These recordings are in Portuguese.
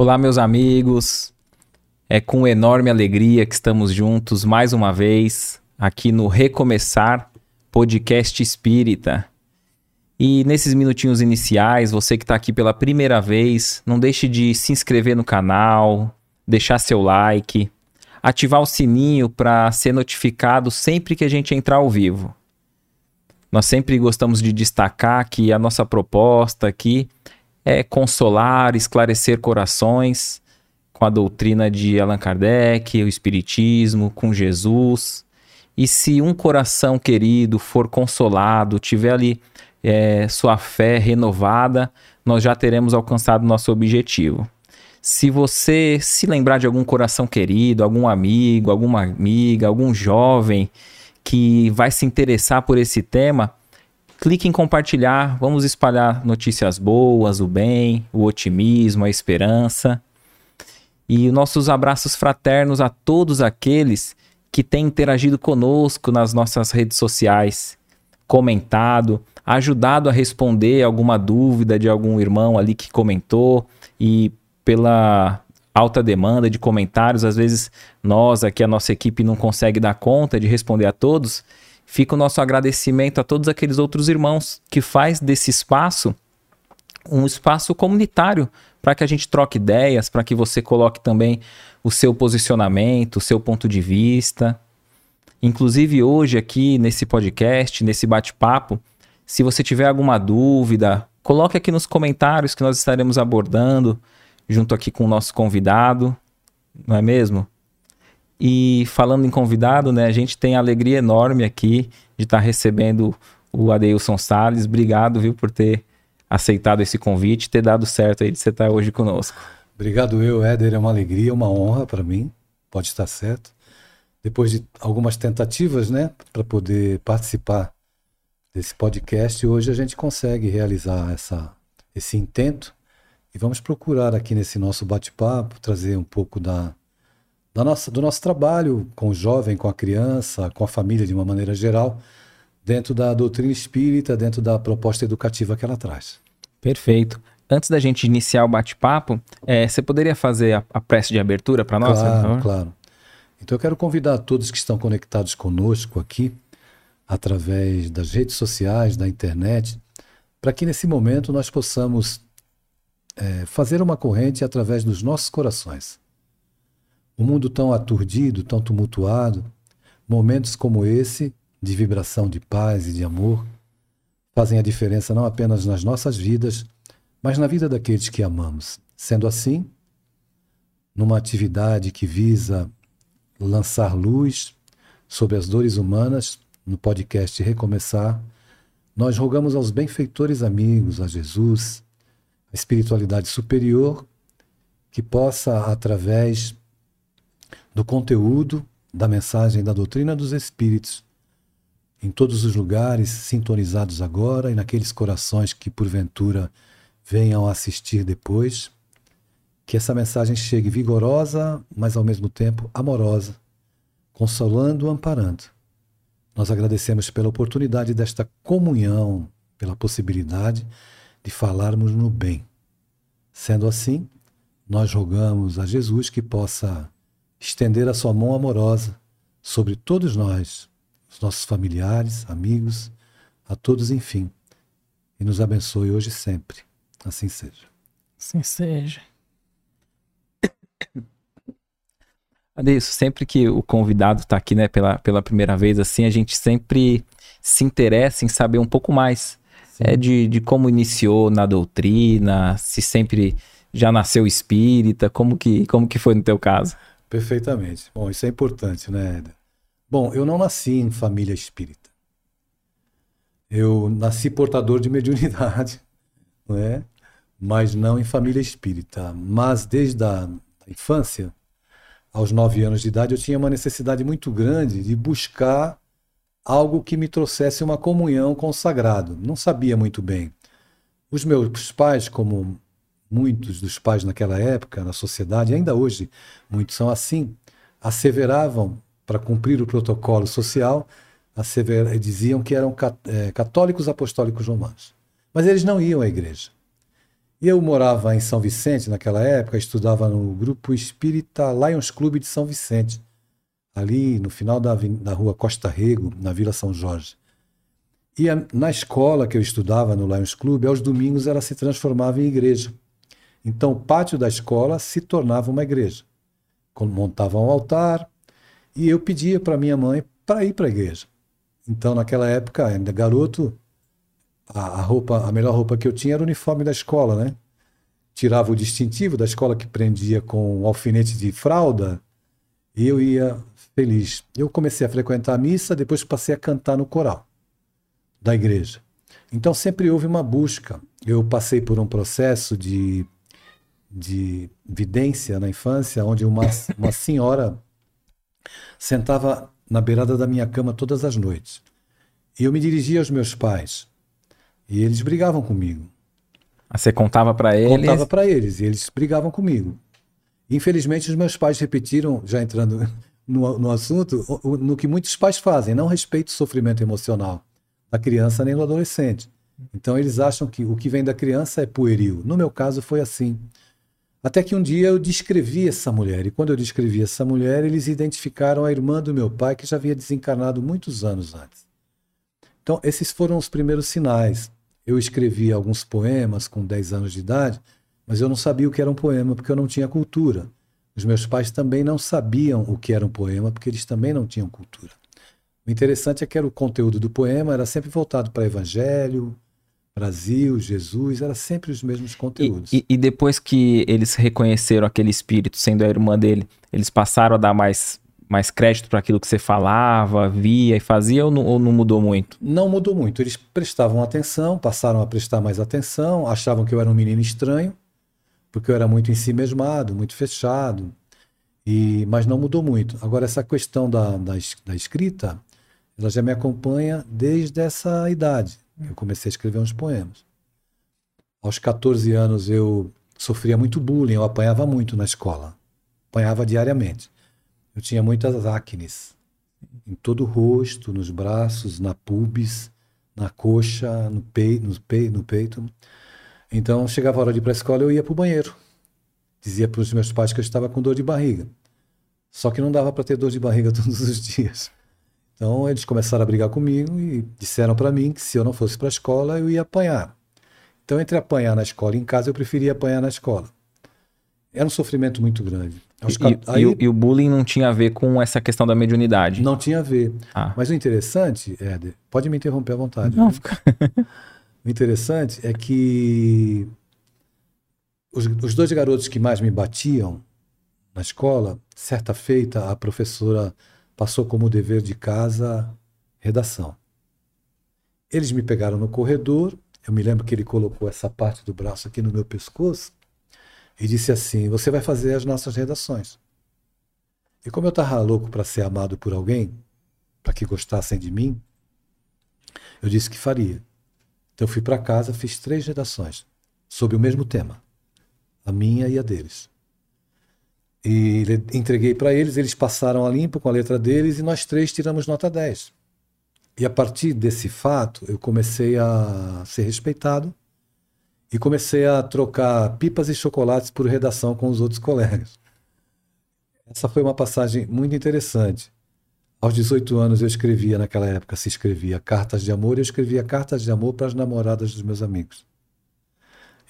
Olá, meus amigos. É com enorme alegria que estamos juntos mais uma vez aqui no Recomeçar Podcast Espírita. E nesses minutinhos iniciais, você que está aqui pela primeira vez, não deixe de se inscrever no canal, deixar seu like, ativar o sininho para ser notificado sempre que a gente entrar ao vivo. Nós sempre gostamos de destacar que a nossa proposta aqui é consolar, esclarecer corações com a doutrina de Allan Kardec, o Espiritismo, com Jesus. E se um coração querido for consolado, tiver ali é, sua fé renovada, nós já teremos alcançado nosso objetivo. Se você se lembrar de algum coração querido, algum amigo, alguma amiga, algum jovem que vai se interessar por esse tema, Clique em compartilhar, vamos espalhar notícias boas, o bem, o otimismo, a esperança. E nossos abraços fraternos a todos aqueles que têm interagido conosco nas nossas redes sociais, comentado, ajudado a responder alguma dúvida de algum irmão ali que comentou e pela alta demanda de comentários, às vezes nós aqui a nossa equipe não consegue dar conta de responder a todos fica o nosso agradecimento a todos aqueles outros irmãos que faz desse espaço um espaço comunitário para que a gente troque ideias, para que você coloque também o seu posicionamento, o seu ponto de vista. Inclusive hoje aqui nesse podcast, nesse bate-papo, se você tiver alguma dúvida, coloque aqui nos comentários que nós estaremos abordando junto aqui com o nosso convidado, não é mesmo? E falando em convidado, né, a gente tem alegria enorme aqui de estar tá recebendo o Adeilson Salles. Obrigado, viu, por ter aceitado esse convite ter dado certo aí de você estar hoje conosco. Obrigado eu, Éder. É uma alegria, uma honra para mim. Pode estar certo. Depois de algumas tentativas, né, para poder participar desse podcast, hoje a gente consegue realizar essa, esse intento e vamos procurar aqui nesse nosso bate-papo trazer um pouco da da nossa, do nosso trabalho com o jovem, com a criança, com a família de uma maneira geral, dentro da doutrina espírita, dentro da proposta educativa que ela traz. Perfeito. Antes da gente iniciar o bate-papo, é, você poderia fazer a, a prece de abertura para nós? Claro, claro. Então eu quero convidar todos que estão conectados conosco aqui, através das redes sociais, da internet, para que nesse momento nós possamos é, fazer uma corrente através dos nossos corações. Um mundo tão aturdido, tão tumultuado, momentos como esse, de vibração de paz e de amor, fazem a diferença não apenas nas nossas vidas, mas na vida daqueles que amamos. Sendo assim, numa atividade que visa lançar luz sobre as dores humanas, no podcast Recomeçar, nós rogamos aos benfeitores amigos, a Jesus, a espiritualidade superior, que possa, através do conteúdo da mensagem da doutrina dos Espíritos, em todos os lugares sintonizados agora e naqueles corações que porventura venham assistir depois, que essa mensagem chegue vigorosa, mas ao mesmo tempo amorosa, consolando, amparando. Nós agradecemos pela oportunidade desta comunhão, pela possibilidade de falarmos no bem. Sendo assim, nós rogamos a Jesus que possa estender a sua mão amorosa sobre todos nós, os nossos familiares, amigos, a todos, enfim, e nos abençoe hoje e sempre. Assim seja. Assim seja. Adeilson, sempre que o convidado está aqui, né, pela, pela primeira vez, assim, a gente sempre se interessa em saber um pouco mais é, de, de como iniciou na doutrina, se sempre já nasceu espírita, como que, como que foi no teu caso? Perfeitamente. Bom, isso é importante, né, Eda? Bom, eu não nasci em família espírita. Eu nasci portador de mediunidade, não é? mas não em família espírita. Mas desde a infância, aos nove anos de idade, eu tinha uma necessidade muito grande de buscar algo que me trouxesse uma comunhão com o sagrado. Não sabia muito bem. Os meus pais, como muitos dos pais naquela época, na sociedade, ainda hoje muitos são assim, asseveravam, para cumprir o protocolo social, diziam que eram é, católicos apostólicos romanos. Mas eles não iam à igreja. E eu morava em São Vicente naquela época, estudava no grupo espírita Lions Club de São Vicente, ali no final da, da rua Costa Rego, na Vila São Jorge. E a, na escola que eu estudava, no Lions Club, aos domingos ela se transformava em igreja. Então o pátio da escola se tornava uma igreja. Montavam um altar e eu pedia para minha mãe para ir para a igreja. Então naquela época, ainda garoto, a, a, roupa, a melhor roupa que eu tinha era o uniforme da escola, né? Tirava o distintivo da escola que prendia com um alfinete de fralda e eu ia feliz. Eu comecei a frequentar a missa, depois passei a cantar no coral da igreja. Então sempre houve uma busca. Eu passei por um processo de, de vidência na infância, onde uma, uma senhora sentava na beirada da minha cama todas as noites. E eu me dirigia aos meus pais. E eles brigavam comigo. Ah, você contava para eles? Contava para eles, e eles brigavam comigo. Infelizmente, os meus pais repetiram, já entrando no, no assunto, no que muitos pais fazem, não respeito o sofrimento emocional da criança nem do adolescente. Então, eles acham que o que vem da criança é pueril. No meu caso, foi assim. Até que um dia eu descrevi essa mulher, e quando eu descrevi essa mulher, eles identificaram a irmã do meu pai, que já havia desencarnado muitos anos antes. Então, esses foram os primeiros sinais. Eu escrevi alguns poemas com 10 anos de idade, mas eu não sabia o que era um poema porque eu não tinha cultura. Os meus pais também não sabiam o que era um poema porque eles também não tinham cultura. O interessante é que era o conteúdo do poema era sempre voltado para Evangelho, Brasil, Jesus, era sempre os mesmos conteúdos. E, e, e, depois que eles reconheceram aquele espírito sendo a irmã dele, eles passaram a dar mais mais crédito para aquilo que você falava, via e fazia ou não, ou não, mudou muito? Não mudou muito. Eles prestavam atenção, passaram a prestar mais atenção, achavam que eu era um menino estranho, porque eu era muito em si mesmado, muito fechado, e mas não mudou muito. Agora, essa questão da, da, da escrita, ela já me acompanha desde essa idade. Eu comecei a escrever uns poemas. Aos 14 anos eu sofria muito bullying, eu apanhava muito na escola. Apanhava diariamente. Eu tinha muitas acnes em todo o rosto, nos braços, na pubis, na coxa, no peito, no peito, no peito. Então, chegava a hora de ir para a escola, eu ia para o banheiro. Dizia para os meus pais que eu estava com dor de barriga. Só que não dava para ter dor de barriga todos os dias. Então, eles começaram a brigar comigo e disseram para mim que se eu não fosse para a escola, eu ia apanhar. Então, entre apanhar na escola e em casa, eu preferia apanhar na escola. Era um sofrimento muito grande. E, Aí, e, o, e, o, bullying não tinha a ver com essa questão da mediunidade? Não tinha a ver. Ah. Mas o interessante, Éder, pode me interromper à vontade. Não, fica... o interessante é que os, os dois garotos que mais me batiam na escola, certa feita, a professora passou como dever de casa redação. Eles me pegaram no corredor, eu me lembro que ele colocou essa parte do braço aqui no meu pescoço e disse assim: Você vai fazer as nossas redações. E como eu estava louco para ser amado por alguém, para que gostassem de mim, eu disse que faria. Então eu fui para casa, fiz três redações sobre o mesmo tema, a minha e a deles. E entreguei para eles, eles passaram a limpo com a letra deles e nós três tiramos nota 10. E a partir desse fato, eu comecei a ser respeitado e comecei a trocar pipas e chocolates por redação com os outros colegas. Essa foi uma passagem muito interessante. Aos 18 anos eu escrevia, naquela época se escrevia cartas de amor, eu escrevia cartas de amor para as namoradas dos meus amigos.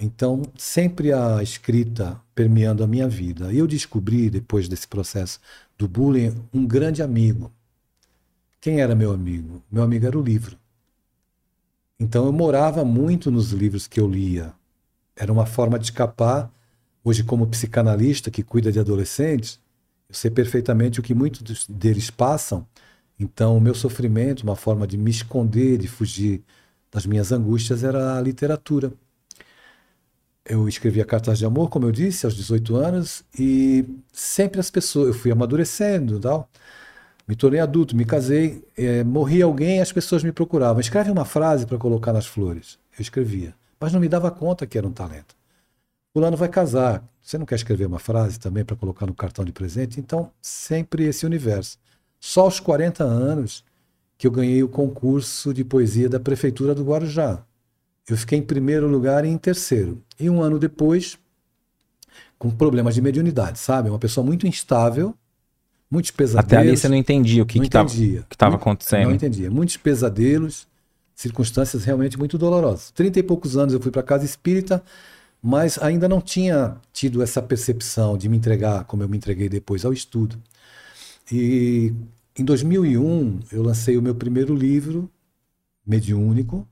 Então, sempre a escrita permeando a minha vida. E eu descobri, depois desse processo do bullying, um grande amigo. Quem era meu amigo? Meu amigo era o livro. Então eu morava muito nos livros que eu lia. Era uma forma de escapar. Hoje, como psicanalista que cuida de adolescentes, eu sei perfeitamente o que muitos deles passam. Então, o meu sofrimento, uma forma de me esconder, de fugir das minhas angústias, era a literatura. Eu escrevia cartas de amor, como eu disse, aos 18 anos, e sempre as pessoas, eu fui amadurecendo tal me tornei adulto, me casei, é, morri alguém, as pessoas me procuravam. Escreve uma frase para colocar nas flores. Eu escrevia, mas não me dava conta que era um talento. Fulano vai casar. Você não quer escrever uma frase também para colocar no cartão de presente? Então, sempre esse universo. Só aos 40 anos que eu ganhei o concurso de poesia da Prefeitura do Guarujá. Eu fiquei em primeiro lugar e em terceiro. E um ano depois, com problemas de mediunidade, sabe? Uma pessoa muito instável, muitos pesadelos. Até ali você não entendia o que estava acontecendo. Não entendia. Muitos pesadelos, circunstâncias realmente muito dolorosas. Trinta e poucos anos eu fui para casa espírita, mas ainda não tinha tido essa percepção de me entregar, como eu me entreguei depois, ao estudo. E em 2001 eu lancei o meu primeiro livro, mediúnico,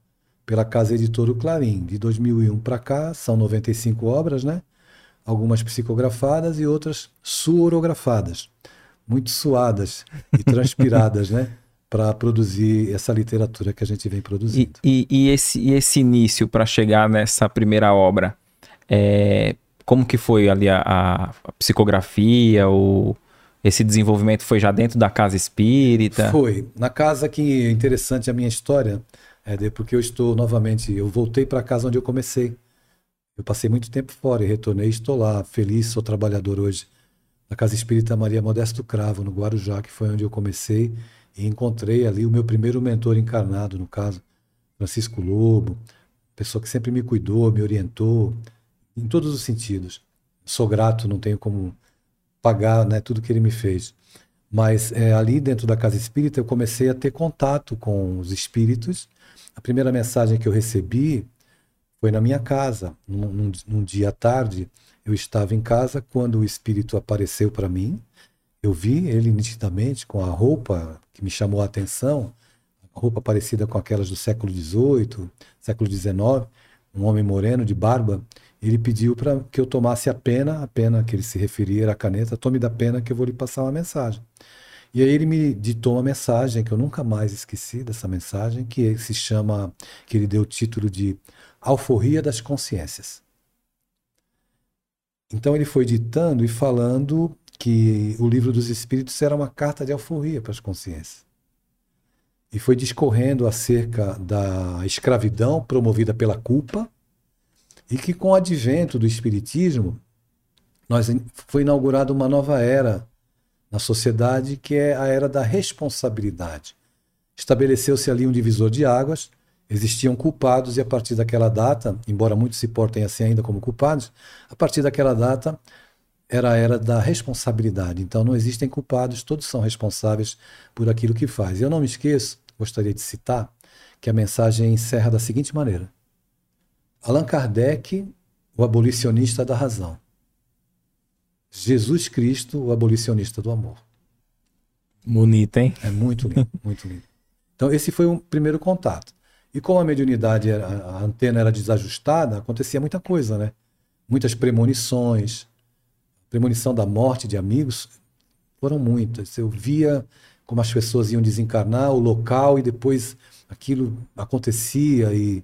pela Casa Editora Clarim. De 2001 para cá, são 95 obras, né? Algumas psicografadas e outras suorografadas, muito suadas e transpiradas, né? Para produzir essa literatura que a gente vem produzindo. E, e, e esse, e esse início para chegar nessa primeira obra? É, como que foi ali a, a psicografia, o, esse desenvolvimento foi já dentro da casa espírita? Foi. Na casa que é interessante a minha história, é porque eu estou novamente, eu voltei para casa onde eu comecei. Eu passei muito tempo fora e retornei, estou lá, feliz, sou trabalhador hoje na Casa Espírita Maria Modesto Cravo, no Guarujá, que foi onde eu comecei e encontrei ali o meu primeiro mentor encarnado, no caso, Francisco Lobo, pessoa que sempre me cuidou, me orientou, em todos os sentidos. Sou grato, não tenho como pagar né, tudo que ele me fez. Mas é, ali dentro da Casa Espírita eu comecei a ter contato com os espíritos a primeira mensagem que eu recebi foi na minha casa. Num, num, num dia à tarde, eu estava em casa quando o Espírito apareceu para mim. Eu vi ele nitidamente com a roupa que me chamou a atenção, roupa parecida com aquelas do século XVIII, século XIX, um homem moreno de barba. Ele pediu para que eu tomasse a pena, a pena que ele se referia era a caneta, tome da pena que eu vou lhe passar uma mensagem. E aí ele me ditou uma mensagem que eu nunca mais esqueci dessa mensagem, que se chama, que ele deu o título de Alforria das Consciências. Então ele foi ditando e falando que o livro dos Espíritos era uma carta de alforria para as consciências. E foi discorrendo acerca da escravidão promovida pela culpa e que com o advento do Espiritismo nós foi inaugurada uma nova era na sociedade, que é a era da responsabilidade. Estabeleceu-se ali um divisor de águas, existiam culpados, e a partir daquela data, embora muitos se portem assim ainda como culpados, a partir daquela data era a era da responsabilidade. Então não existem culpados, todos são responsáveis por aquilo que faz. Eu não me esqueço, gostaria de citar, que a mensagem encerra da seguinte maneira: Allan Kardec, o abolicionista da razão. Jesus Cristo, o abolicionista do amor. Bonito, hein? É muito lindo, muito lindo. Então, esse foi um primeiro contato. E como a mediunidade, era, a antena era desajustada, acontecia muita coisa, né? Muitas premonições. Premonição da morte de amigos foram muitas. Eu via como as pessoas iam desencarnar, o local, e depois aquilo acontecia e.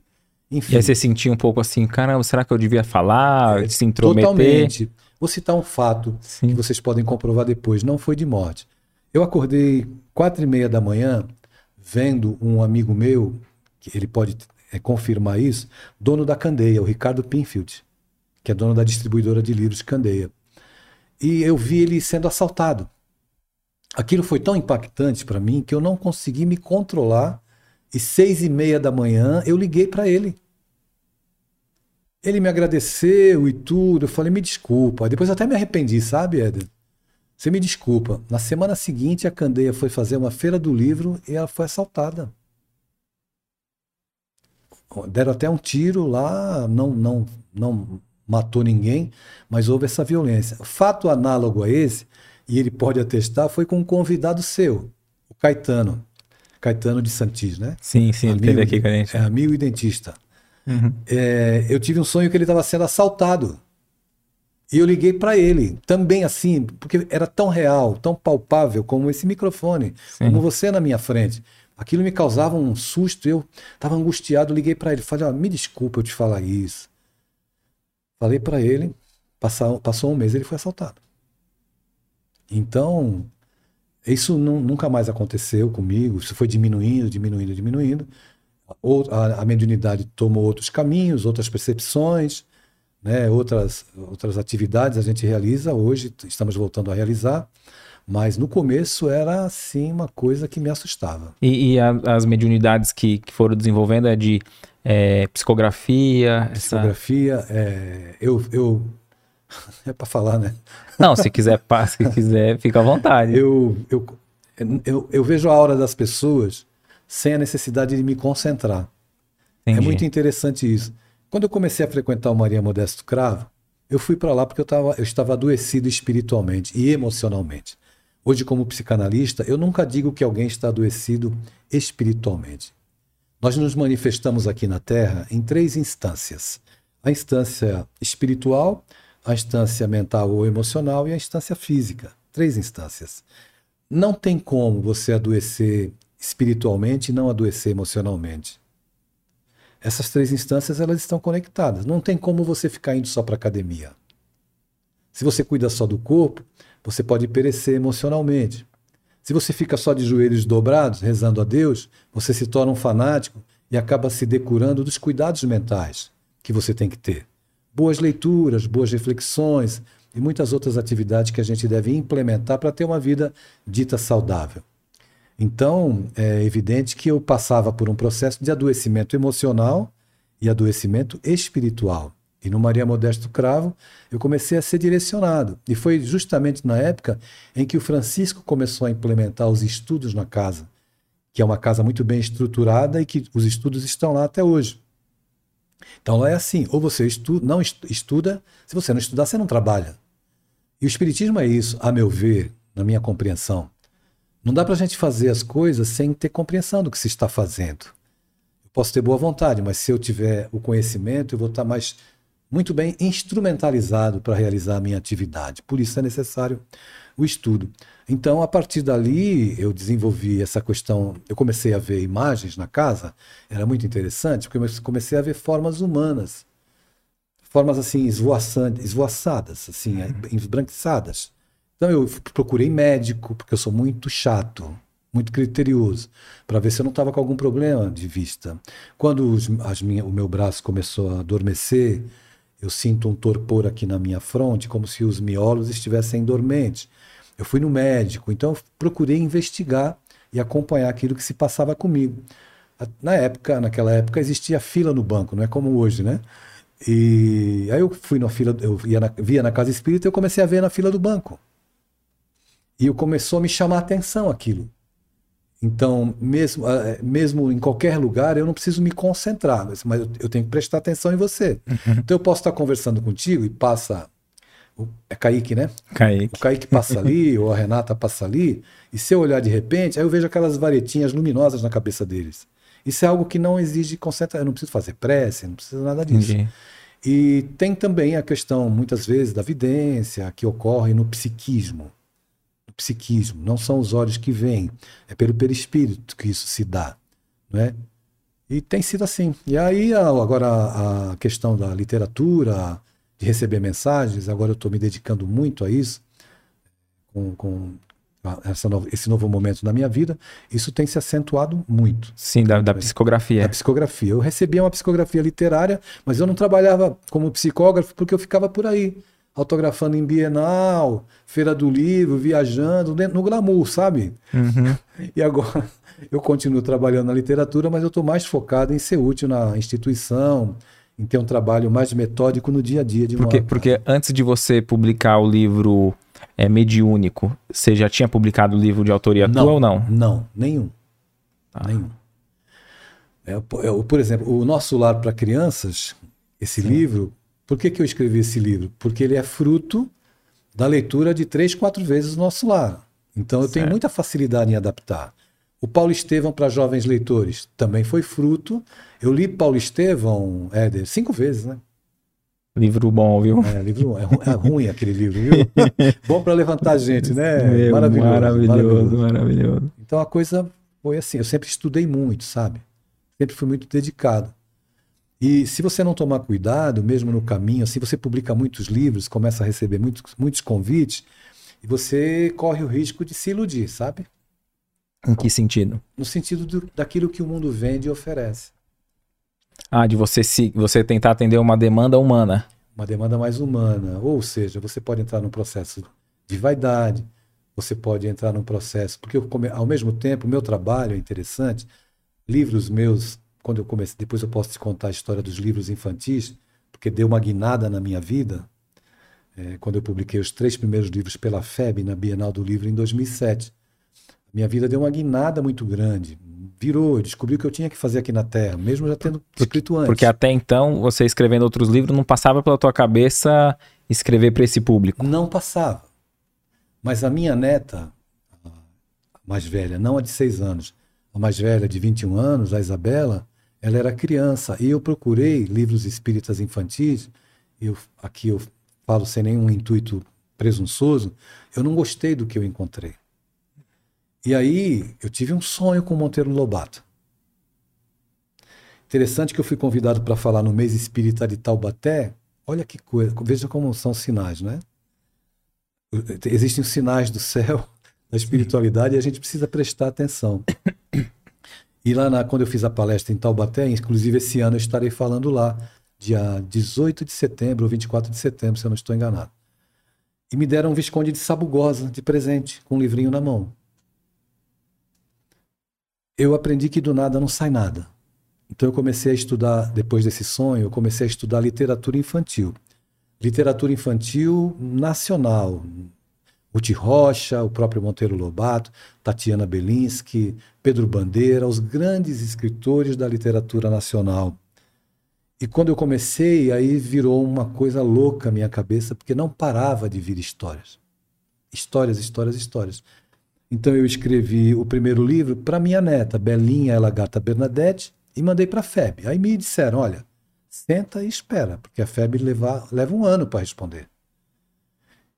Enfim. E aí você sentia um pouco assim, caramba, será que eu devia falar, é, se intrometer? Totalmente. Vou citar um fato Sim. que vocês podem comprovar depois. Não foi de morte. Eu acordei quatro e meia da manhã vendo um amigo meu, que ele pode é, confirmar isso, dono da Candeia, o Ricardo Pinfield, que é dono da distribuidora de livros Candeia. E eu vi ele sendo assaltado. Aquilo foi tão impactante para mim que eu não consegui me controlar. E seis e meia da manhã eu liguei para ele. Ele me agradeceu e tudo. Eu falei, me desculpa. Depois até me arrependi, sabe, Éder? Você me desculpa. Na semana seguinte, a Candeia foi fazer uma feira do livro e ela foi assaltada. Deram até um tiro lá, não, não, não matou ninguém, mas houve essa violência. Fato análogo a esse, e ele pode atestar, foi com um convidado seu, o Caetano. Caetano de Santis, né? Sim, sim, amigo, ele teve aqui com a gente. É amigo e dentista. Uhum. É, eu tive um sonho que ele estava sendo assaltado. E eu liguei para ele, também assim, porque era tão real, tão palpável como esse microfone, Sim. como você na minha frente. Aquilo me causava um susto, eu estava angustiado, liguei para ele, falei: oh, "Me desculpa eu te falar isso". Falei para ele, passou, passou um mês, ele foi assaltado. Então, isso nunca mais aconteceu comigo, isso foi diminuindo, diminuindo, diminuindo a, a mediunidade tomou outros caminhos, outras percepções, né, outras, outras atividades a gente realiza, hoje estamos voltando a realizar, mas no começo era assim uma coisa que me assustava. E, e a, as mediunidades que, que foram desenvolvendo é de é, psicografia. Psicografia, essa... é, eu, eu é para falar, né? Não, se quiser, se quiser, fica à vontade. Eu, eu, eu, eu, vejo a aura das pessoas sem a necessidade de me concentrar. É Entendi. É muito interessante isso. Quando eu comecei a frequentar o Maria Modesto Cravo, eu fui para lá porque eu, tava, eu estava adoecido espiritualmente e emocionalmente. Hoje, como psicanalista, eu nunca digo que alguém está adoecido espiritualmente. Nós nos manifestamos aqui na Terra em três instâncias: a instância espiritual, a instância mental ou emocional e a instância física. Três instâncias. Não tem como você adoecer espiritualmente e não adoecer emocionalmente. Essas três instâncias elas estão conectadas. Não tem como você ficar indo só para academia. Se você cuida só do corpo, você pode perecer emocionalmente. Se você fica só de joelhos dobrados, rezando a Deus, você se torna um fanático e acaba se decurando dos cuidados mentais que você tem que ter. Boas leituras, boas reflexões e muitas outras atividades que a gente deve implementar para ter uma vida dita saudável. Então, é evidente que eu passava por um processo de adoecimento emocional e adoecimento espiritual. E no Maria Modesto Cravo, eu comecei a ser direcionado. E foi justamente na época em que o Francisco começou a implementar os estudos na casa, que é uma casa muito bem estruturada e que os estudos estão lá até hoje. Então lá é assim: ou você não estuda, se você não estudar, você não trabalha. E o Espiritismo é isso, a meu ver, na minha compreensão. Não dá para a gente fazer as coisas sem ter compreensão do que se está fazendo. Eu posso ter boa vontade, mas se eu tiver o conhecimento, eu vou estar mais muito bem instrumentalizado para realizar a minha atividade. Por isso é necessário o estudo. Então, a partir dali, eu desenvolvi essa questão. Eu comecei a ver imagens na casa, era muito interessante, porque eu comecei a ver formas humanas, formas assim, esvoaçadas, assim, embranquiçadas. Então, eu procurei médico, porque eu sou muito chato, muito criterioso, para ver se eu não estava com algum problema de vista. Quando os, minha, o meu braço começou a adormecer, eu sinto um torpor aqui na minha fronte, como se os miolos estivessem dormentes. Eu fui no médico, então procurei investigar e acompanhar aquilo que se passava comigo. Na época, naquela época existia fila no banco, não é como hoje, né? E aí eu fui na fila, eu ia na, via na casa espírita e eu comecei a ver na fila do banco. E eu começou a me chamar a atenção aquilo. Então, mesmo, eh, mesmo em qualquer lugar, eu não preciso me concentrar, mas eu tenho que prestar atenção em você. Uhum. Então, eu posso estar conversando contigo e passa. É Kaique, né? Kaique. O Kaique passa ali, ou a Renata passa ali, e se eu olhar de repente, aí eu vejo aquelas varetinhas luminosas na cabeça deles. Isso é algo que não exige concentração. Eu não preciso fazer prece, não preciso nada disso. Entendi. E tem também a questão, muitas vezes, da vidência, que ocorre no psiquismo psiquismo, não são os olhos que veem, é pelo perispírito que isso se dá, não é? E tem sido assim. E aí agora a questão da literatura, de receber mensagens, agora eu estou me dedicando muito a isso, com, com essa no, esse novo momento da minha vida, isso tem se acentuado muito. Sim, da, da psicografia. Da psicografia. Eu recebia uma psicografia literária, mas eu não trabalhava como psicógrafo porque eu ficava por aí autografando em Bienal, Feira do Livro, viajando, no glamour, sabe? Uhum. E agora eu continuo trabalhando na literatura, mas eu estou mais focado em ser útil na instituição, em ter um trabalho mais metódico no dia a dia. De porque, uma... porque antes de você publicar o livro é, Mediúnico, você já tinha publicado o livro de autoria não, tua ou não? Não, nenhum. Ah. Nenhum. É, por exemplo, o Nosso Lar para Crianças, esse Sim. livro, por que, que eu escrevi esse livro? Porque ele é fruto da leitura de três, quatro vezes o nosso lar. Então eu certo. tenho muita facilidade em adaptar. O Paulo Estevão para jovens leitores também foi fruto. Eu li Paulo Estevão, Éder, cinco vezes, né? Livro bom, viu? É, livro é, é ruim aquele livro, viu? bom para levantar a gente, né? Meu, maravilhoso, maravilhoso, maravilhoso, maravilhoso. Então a coisa foi assim. Eu sempre estudei muito, sabe? Sempre fui muito dedicado. E se você não tomar cuidado, mesmo no caminho, assim, você publica muitos livros, começa a receber muitos, muitos convites, e você corre o risco de se iludir, sabe? Em que sentido? No sentido do, daquilo que o mundo vende e oferece. Ah, de você se você tentar atender uma demanda humana. Uma demanda mais humana. Ou seja, você pode entrar num processo de vaidade, você pode entrar num processo. Porque eu, ao mesmo tempo, o meu trabalho é interessante, livros meus quando eu comecei, depois eu posso te contar a história dos livros infantis, porque deu uma guinada na minha vida, é, quando eu publiquei os três primeiros livros pela FEB na Bienal do Livro em 2007. Minha vida deu uma guinada muito grande. Virou, eu descobri o que eu tinha que fazer aqui na Terra, mesmo já tendo escrito antes. Porque até então, você escrevendo outros livros, não passava pela tua cabeça escrever para esse público? Não passava. Mas a minha neta, a mais velha, não a de seis anos, a mais velha de 21 anos, a Isabela, ela era criança e eu procurei livros espíritas infantis. Eu, aqui eu falo sem nenhum intuito presunçoso, eu não gostei do que eu encontrei. E aí eu tive um sonho com Monteiro Lobato. Interessante que eu fui convidado para falar no mês espírita de Taubaté. Olha que coisa, veja como são sinais, né? Existem os sinais do céu, da espiritualidade, e a gente precisa prestar atenção. E lá na, quando eu fiz a palestra em Taubaté, inclusive esse ano eu estarei falando lá, dia 18 de setembro ou 24 de setembro, se eu não estou enganado. E me deram um Visconde de Sabugosa de presente, com um livrinho na mão. Eu aprendi que do nada não sai nada. Então eu comecei a estudar, depois desse sonho, eu comecei a estudar literatura infantil. Literatura infantil nacional, Ruth Rocha, o próprio Monteiro Lobato, Tatiana Belinsky, Pedro Bandeira, os grandes escritores da literatura nacional. E quando eu comecei, aí virou uma coisa louca a minha cabeça, porque não parava de vir histórias. Histórias, histórias, histórias. Então eu escrevi o primeiro livro para minha neta, Belinha Ela Gata Bernadette, e mandei para a FEB. Aí me disseram: olha, senta e espera, porque a FEB leva, leva um ano para responder.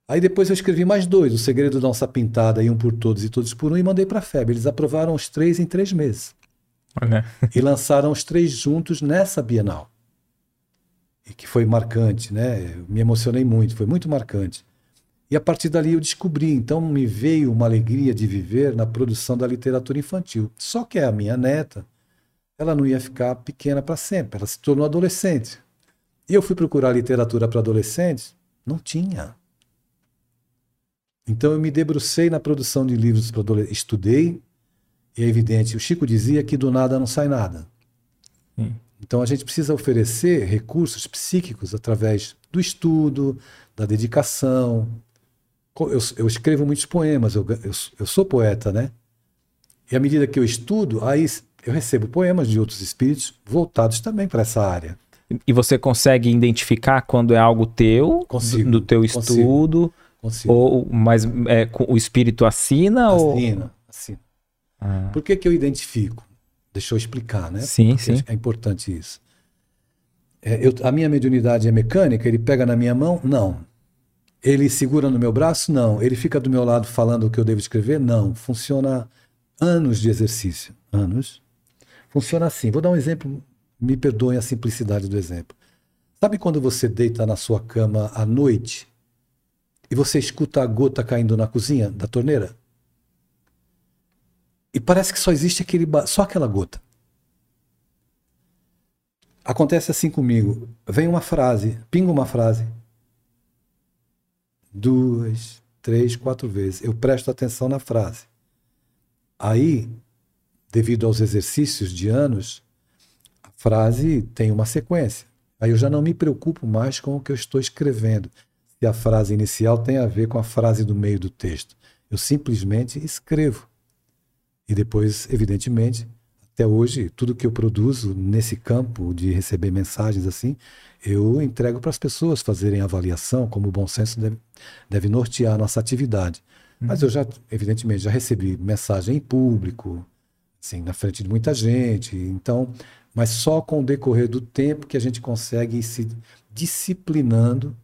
Aí depois eu escrevi mais dois, O Segredo da Onça Pintada e Um por Todos e Todos por Um, e mandei para a FEB. Eles aprovaram os três em três meses. Olha. E lançaram os três juntos nessa Bienal. E que foi marcante, né? Eu me emocionei muito, foi muito marcante. E a partir dali eu descobri, então me veio uma alegria de viver na produção da literatura infantil. Só que a minha neta, ela não ia ficar pequena para sempre, ela se tornou adolescente. E eu fui procurar literatura para adolescentes, não tinha. Então eu me debrucei na produção de livros para adolescentes, estudei, e é evidente, o Chico dizia que do nada não sai nada. Hum. Então a gente precisa oferecer recursos psíquicos através do estudo, da dedicação. Eu, eu escrevo muitos poemas, eu, eu, eu, sou poeta, né? E à medida que eu estudo, aí eu recebo poemas de outros espíritos voltados também para essa área. E você consegue identificar quando é algo teu, consigo, do, do teu estudo? Consigo Consigo. Ou, mas é, o espírito assina? Assina, ou... assina. Ah. Por que, que eu identifico? Deixa eu explicar, né? Sim, Porque sim. É importante isso. É, eu, a minha mediunidade é mecânica, ele pega na minha mão? Não. Ele segura no meu braço? Não. Ele fica do meu lado falando o que eu devo escrever? Não. Funciona anos de exercício. Anos. Funciona assim. Vou dar um exemplo, me perdoem a simplicidade do exemplo. Sabe quando você deita na sua cama à noite e você escuta a gota caindo na cozinha da torneira. E parece que só existe aquele só aquela gota. Acontece assim comigo. Vem uma frase, pinga uma frase. Duas, três, quatro vezes. Eu presto atenção na frase. Aí, devido aos exercícios de anos, a frase tem uma sequência. Aí eu já não me preocupo mais com o que eu estou escrevendo a frase inicial tem a ver com a frase do meio do texto. Eu simplesmente escrevo. E depois, evidentemente, até hoje, tudo que eu produzo nesse campo de receber mensagens assim, eu entrego para as pessoas fazerem avaliação, como o bom senso deve, deve nortear a nossa atividade. Uhum. Mas eu já, evidentemente, já recebi mensagem em público, assim, na frente de muita gente. Então, mas só com o decorrer do tempo que a gente consegue ir se disciplinando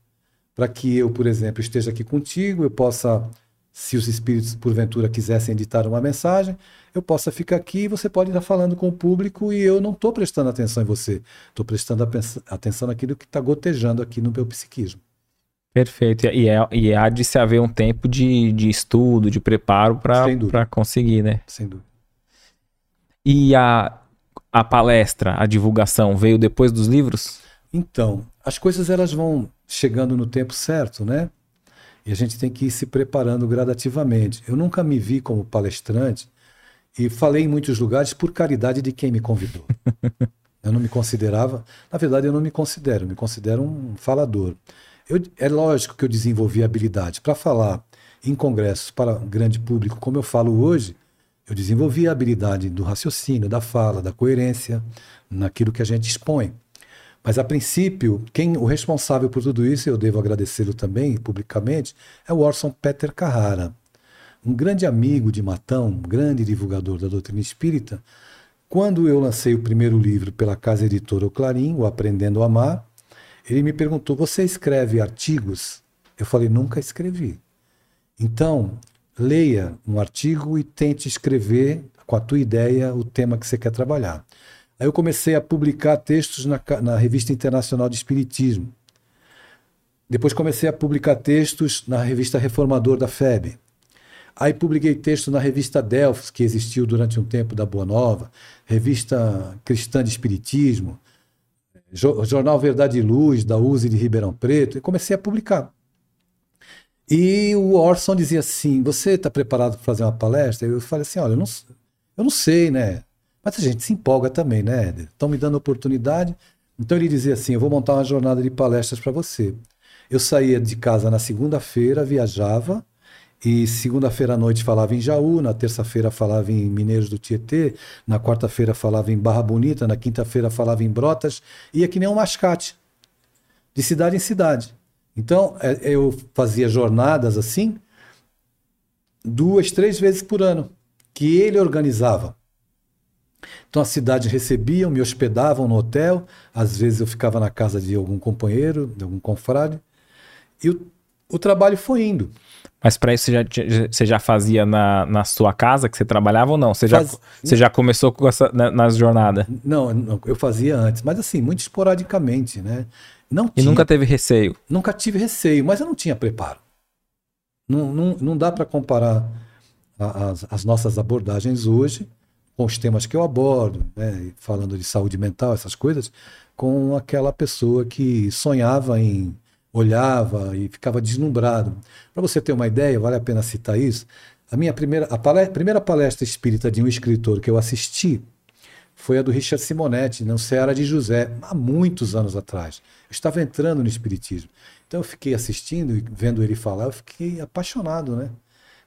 para que eu, por exemplo, esteja aqui contigo, eu possa, se os espíritos porventura quisessem editar uma mensagem, eu possa ficar aqui e você pode estar falando com o público e eu não estou prestando atenção em você, estou prestando atenção naquilo que está gotejando aqui no meu psiquismo. Perfeito. E, é, e há de se haver um tempo de, de estudo, de preparo para conseguir, né? Sem dúvida. E a, a palestra, a divulgação, veio depois dos livros? Então, as coisas elas vão chegando no tempo certo, né? E a gente tem que ir se preparando gradativamente. Eu nunca me vi como palestrante e falei em muitos lugares por caridade de quem me convidou. Eu não me considerava, na verdade, eu não me considero, eu me considero um falador. Eu, é lógico que eu desenvolvi habilidade para falar em congressos para grande público, como eu falo hoje. Eu desenvolvi a habilidade do raciocínio, da fala, da coerência naquilo que a gente expõe. Mas a princípio, quem o responsável por tudo isso, eu devo agradecê-lo também publicamente, é o Orson Peter Carrara, um grande amigo de Matão, grande divulgador da doutrina espírita. Quando eu lancei o primeiro livro pela casa editora O Clarim, o Aprendendo a Amar, ele me perguntou: "Você escreve artigos?" Eu falei: "Nunca escrevi". Então, leia um artigo e tente escrever com a tua ideia o tema que você quer trabalhar. Aí eu comecei a publicar textos na, na Revista Internacional de Espiritismo. Depois comecei a publicar textos na revista Reformador da FEB. Aí publiquei texto na revista Delfos, que existiu durante um tempo da Boa Nova, revista Cristã de Espiritismo, Jornal Verdade e Luz, da USE de Ribeirão Preto, e comecei a publicar. E o Orson dizia assim: Você está preparado para fazer uma palestra? Eu falei assim: Olha, eu não, eu não sei, né? Mas a gente se empolga também, né, Éder? Estão me dando oportunidade. Então ele dizia assim: eu vou montar uma jornada de palestras para você. Eu saía de casa na segunda-feira, viajava, e segunda-feira à noite falava em Jaú, na terça-feira falava em Mineiros do Tietê, na quarta-feira falava em Barra Bonita, na quinta-feira falava em Brotas, ia que nem um mascate, de cidade em cidade. Então é, eu fazia jornadas assim, duas, três vezes por ano, que ele organizava. Então a cidade recebia, me hospedavam no hotel, às vezes eu ficava na casa de algum companheiro, de algum confrade, e o, o trabalho foi indo. Mas para isso você já, você já fazia na, na sua casa que você trabalhava ou não? Você, Faz... já, você já começou com essa, na, nas jornadas? Não, não, eu fazia antes, mas assim, muito esporadicamente, né? Não tinha, e nunca teve receio? Nunca tive receio, mas eu não tinha preparo. Não, não, não dá para comparar a, as, as nossas abordagens hoje com os temas que eu abordo, né, falando de saúde mental, essas coisas, com aquela pessoa que sonhava em, olhava e ficava deslumbrado. Para você ter uma ideia, vale a pena citar isso. A minha primeira, a palestra, primeira palestra espírita de um escritor que eu assisti foi a do Richard Simonetti, no Ceará de José, há muitos anos atrás. Eu estava entrando no espiritismo. Então eu fiquei assistindo e vendo ele falar, eu fiquei apaixonado, né?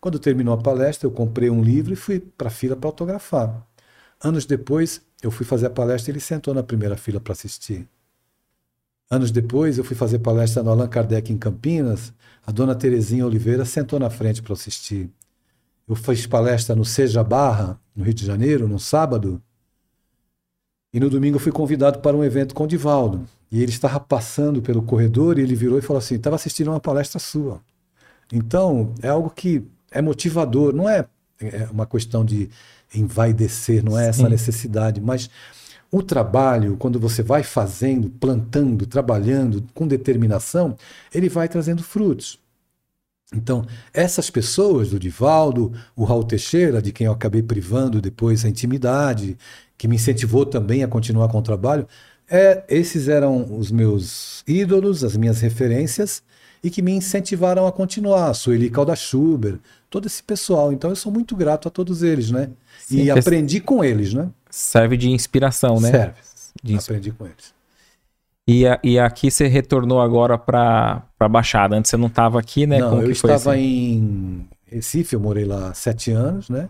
Quando terminou a palestra, eu comprei um livro e fui para a fila para autografar. Anos depois, eu fui fazer a palestra e ele sentou na primeira fila para assistir. Anos depois, eu fui fazer palestra no Allan Kardec em Campinas. A dona Terezinha Oliveira sentou na frente para assistir. Eu fiz palestra no Seja Barra, no Rio de Janeiro, no sábado. E no domingo eu fui convidado para um evento com o Divaldo. E ele estava passando pelo corredor e ele virou e falou assim: estava assistindo uma palestra sua. Então, é algo que é motivador, não é, é uma questão de envaidecer, não é essa necessidade, mas o trabalho, quando você vai fazendo, plantando, trabalhando com determinação, ele vai trazendo frutos. Então, essas pessoas, do Divaldo, o Raul Teixeira, de quem eu acabei privando depois a intimidade, que me incentivou também a continuar com o trabalho, é, esses eram os meus ídolos, as minhas referências, e que me incentivaram a continuar. Sueli Calda Schuber, todo esse pessoal. Então eu sou muito grato a todos eles, né? Sim, e aprendi com eles, né? Serve de inspiração, né? Serve. De aprendi com eles. E, a, e aqui você retornou agora para a Baixada. Antes você não estava aqui, né? Não, Como eu estava assim? em Recife, eu morei lá sete anos, né?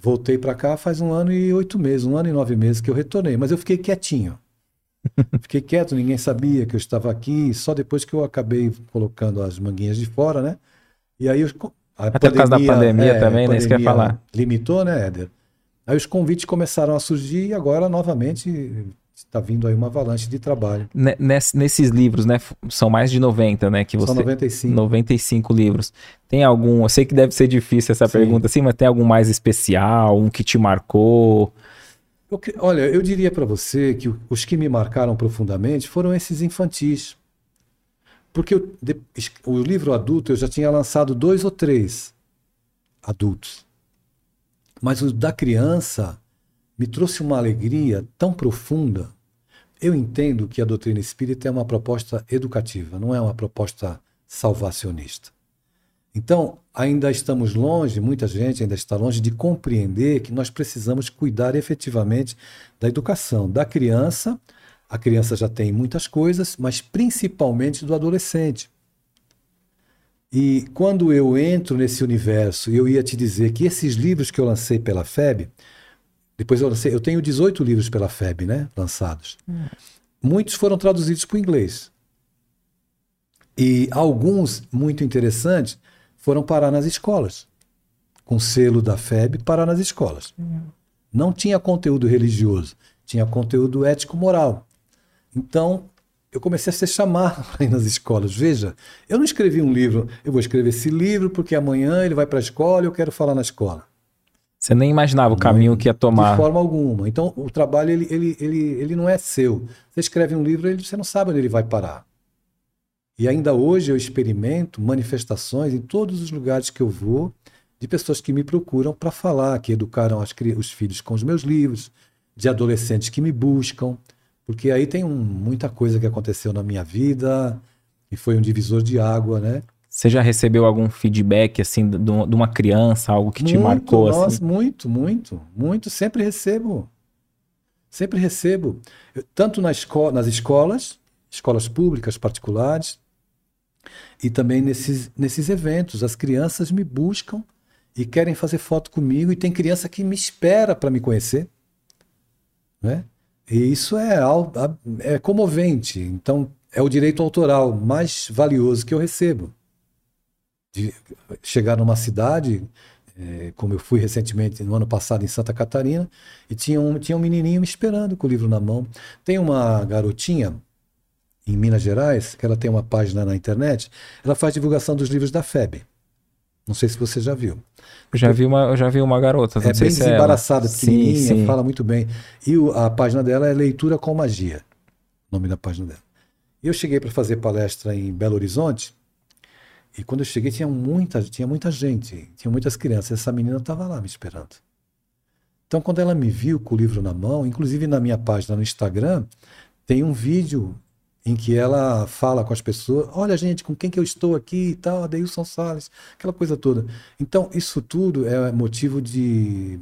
Voltei para cá faz um ano e oito meses, um ano e nove meses que eu retornei. Mas eu fiquei quietinho. Fiquei quieto, ninguém sabia que eu estava aqui, só depois que eu acabei colocando as manguinhas de fora, né? E aí Até pandemia, por causa da pandemia é, também, nem né? quer falar. Limitou, né, Éder? Aí os convites começaram a surgir e agora novamente está vindo aí uma avalanche de trabalho. nesses livros, né? São mais de 90, né? Que você, São 95. 95 livros. Tem algum, eu sei que deve ser difícil essa Sim. pergunta assim, mas tem algum mais especial, um que te marcou? Eu, olha, eu diria para você que os que me marcaram profundamente foram esses infantis. Porque eu, o livro adulto eu já tinha lançado dois ou três adultos. Mas o da criança me trouxe uma alegria tão profunda. Eu entendo que a doutrina espírita é uma proposta educativa, não é uma proposta salvacionista. Então, ainda estamos longe, muita gente ainda está longe de compreender que nós precisamos cuidar efetivamente da educação da criança. A criança já tem muitas coisas, mas principalmente do adolescente. E quando eu entro nesse universo, eu ia te dizer que esses livros que eu lancei pela FEB, depois eu lancei, eu tenho 18 livros pela FEB, né, lançados. Hum. Muitos foram traduzidos para o inglês. E alguns, muito interessantes, foram parar nas escolas. Com selo da FEB, parar nas escolas. Hum. Não tinha conteúdo religioso, tinha conteúdo ético-moral. Então, eu comecei a ser chamado ir nas escolas. Veja, eu não escrevi um livro, eu vou escrever esse livro porque amanhã ele vai para a escola e eu quero falar na escola. Você nem imaginava o caminho que ia tomar. De forma alguma. Então, o trabalho ele, ele, ele, ele não é seu. Você escreve um livro, ele, você não sabe onde ele vai parar. E ainda hoje eu experimento manifestações em todos os lugares que eu vou de pessoas que me procuram para falar, que educaram as, os filhos com os meus livros, de adolescentes que me buscam, porque aí tem um, muita coisa que aconteceu na minha vida e foi um divisor de água, né? Você já recebeu algum feedback assim de, uma criança, algo que muito, te marcou? Nossa, assim? muito, muito, muito. Sempre recebo, sempre recebo. Eu, tanto na esco nas escolas, escolas públicas, particulares, e também nesses, nesses eventos. As crianças me buscam e querem fazer foto comigo e tem criança que me espera para me conhecer, né? E isso é, é comovente. Então, é o direito autoral mais valioso que eu recebo. De chegar numa cidade, é, como eu fui recentemente, no ano passado, em Santa Catarina, e tinha um, tinha um menininho me esperando com o livro na mão. Tem uma garotinha em Minas Gerais, que ela tem uma página na internet, ela faz divulgação dos livros da FEB. Não sei se você já viu. Eu já vi uma, já vi uma garota. é bem desembaraçada, é pequenininha, sim, sim. fala muito bem. E o, a página dela é Leitura com Magia. O nome da página dela. E eu cheguei para fazer palestra em Belo Horizonte. E quando eu cheguei tinha muita, tinha muita gente, tinha muitas crianças. Essa menina estava lá me esperando. Então, quando ela me viu com o livro na mão, inclusive na minha página no Instagram, tem um vídeo em que ela fala com as pessoas, olha gente, com quem que eu estou aqui e tal, Adeilson Salles, aquela coisa toda. Então, isso tudo é motivo de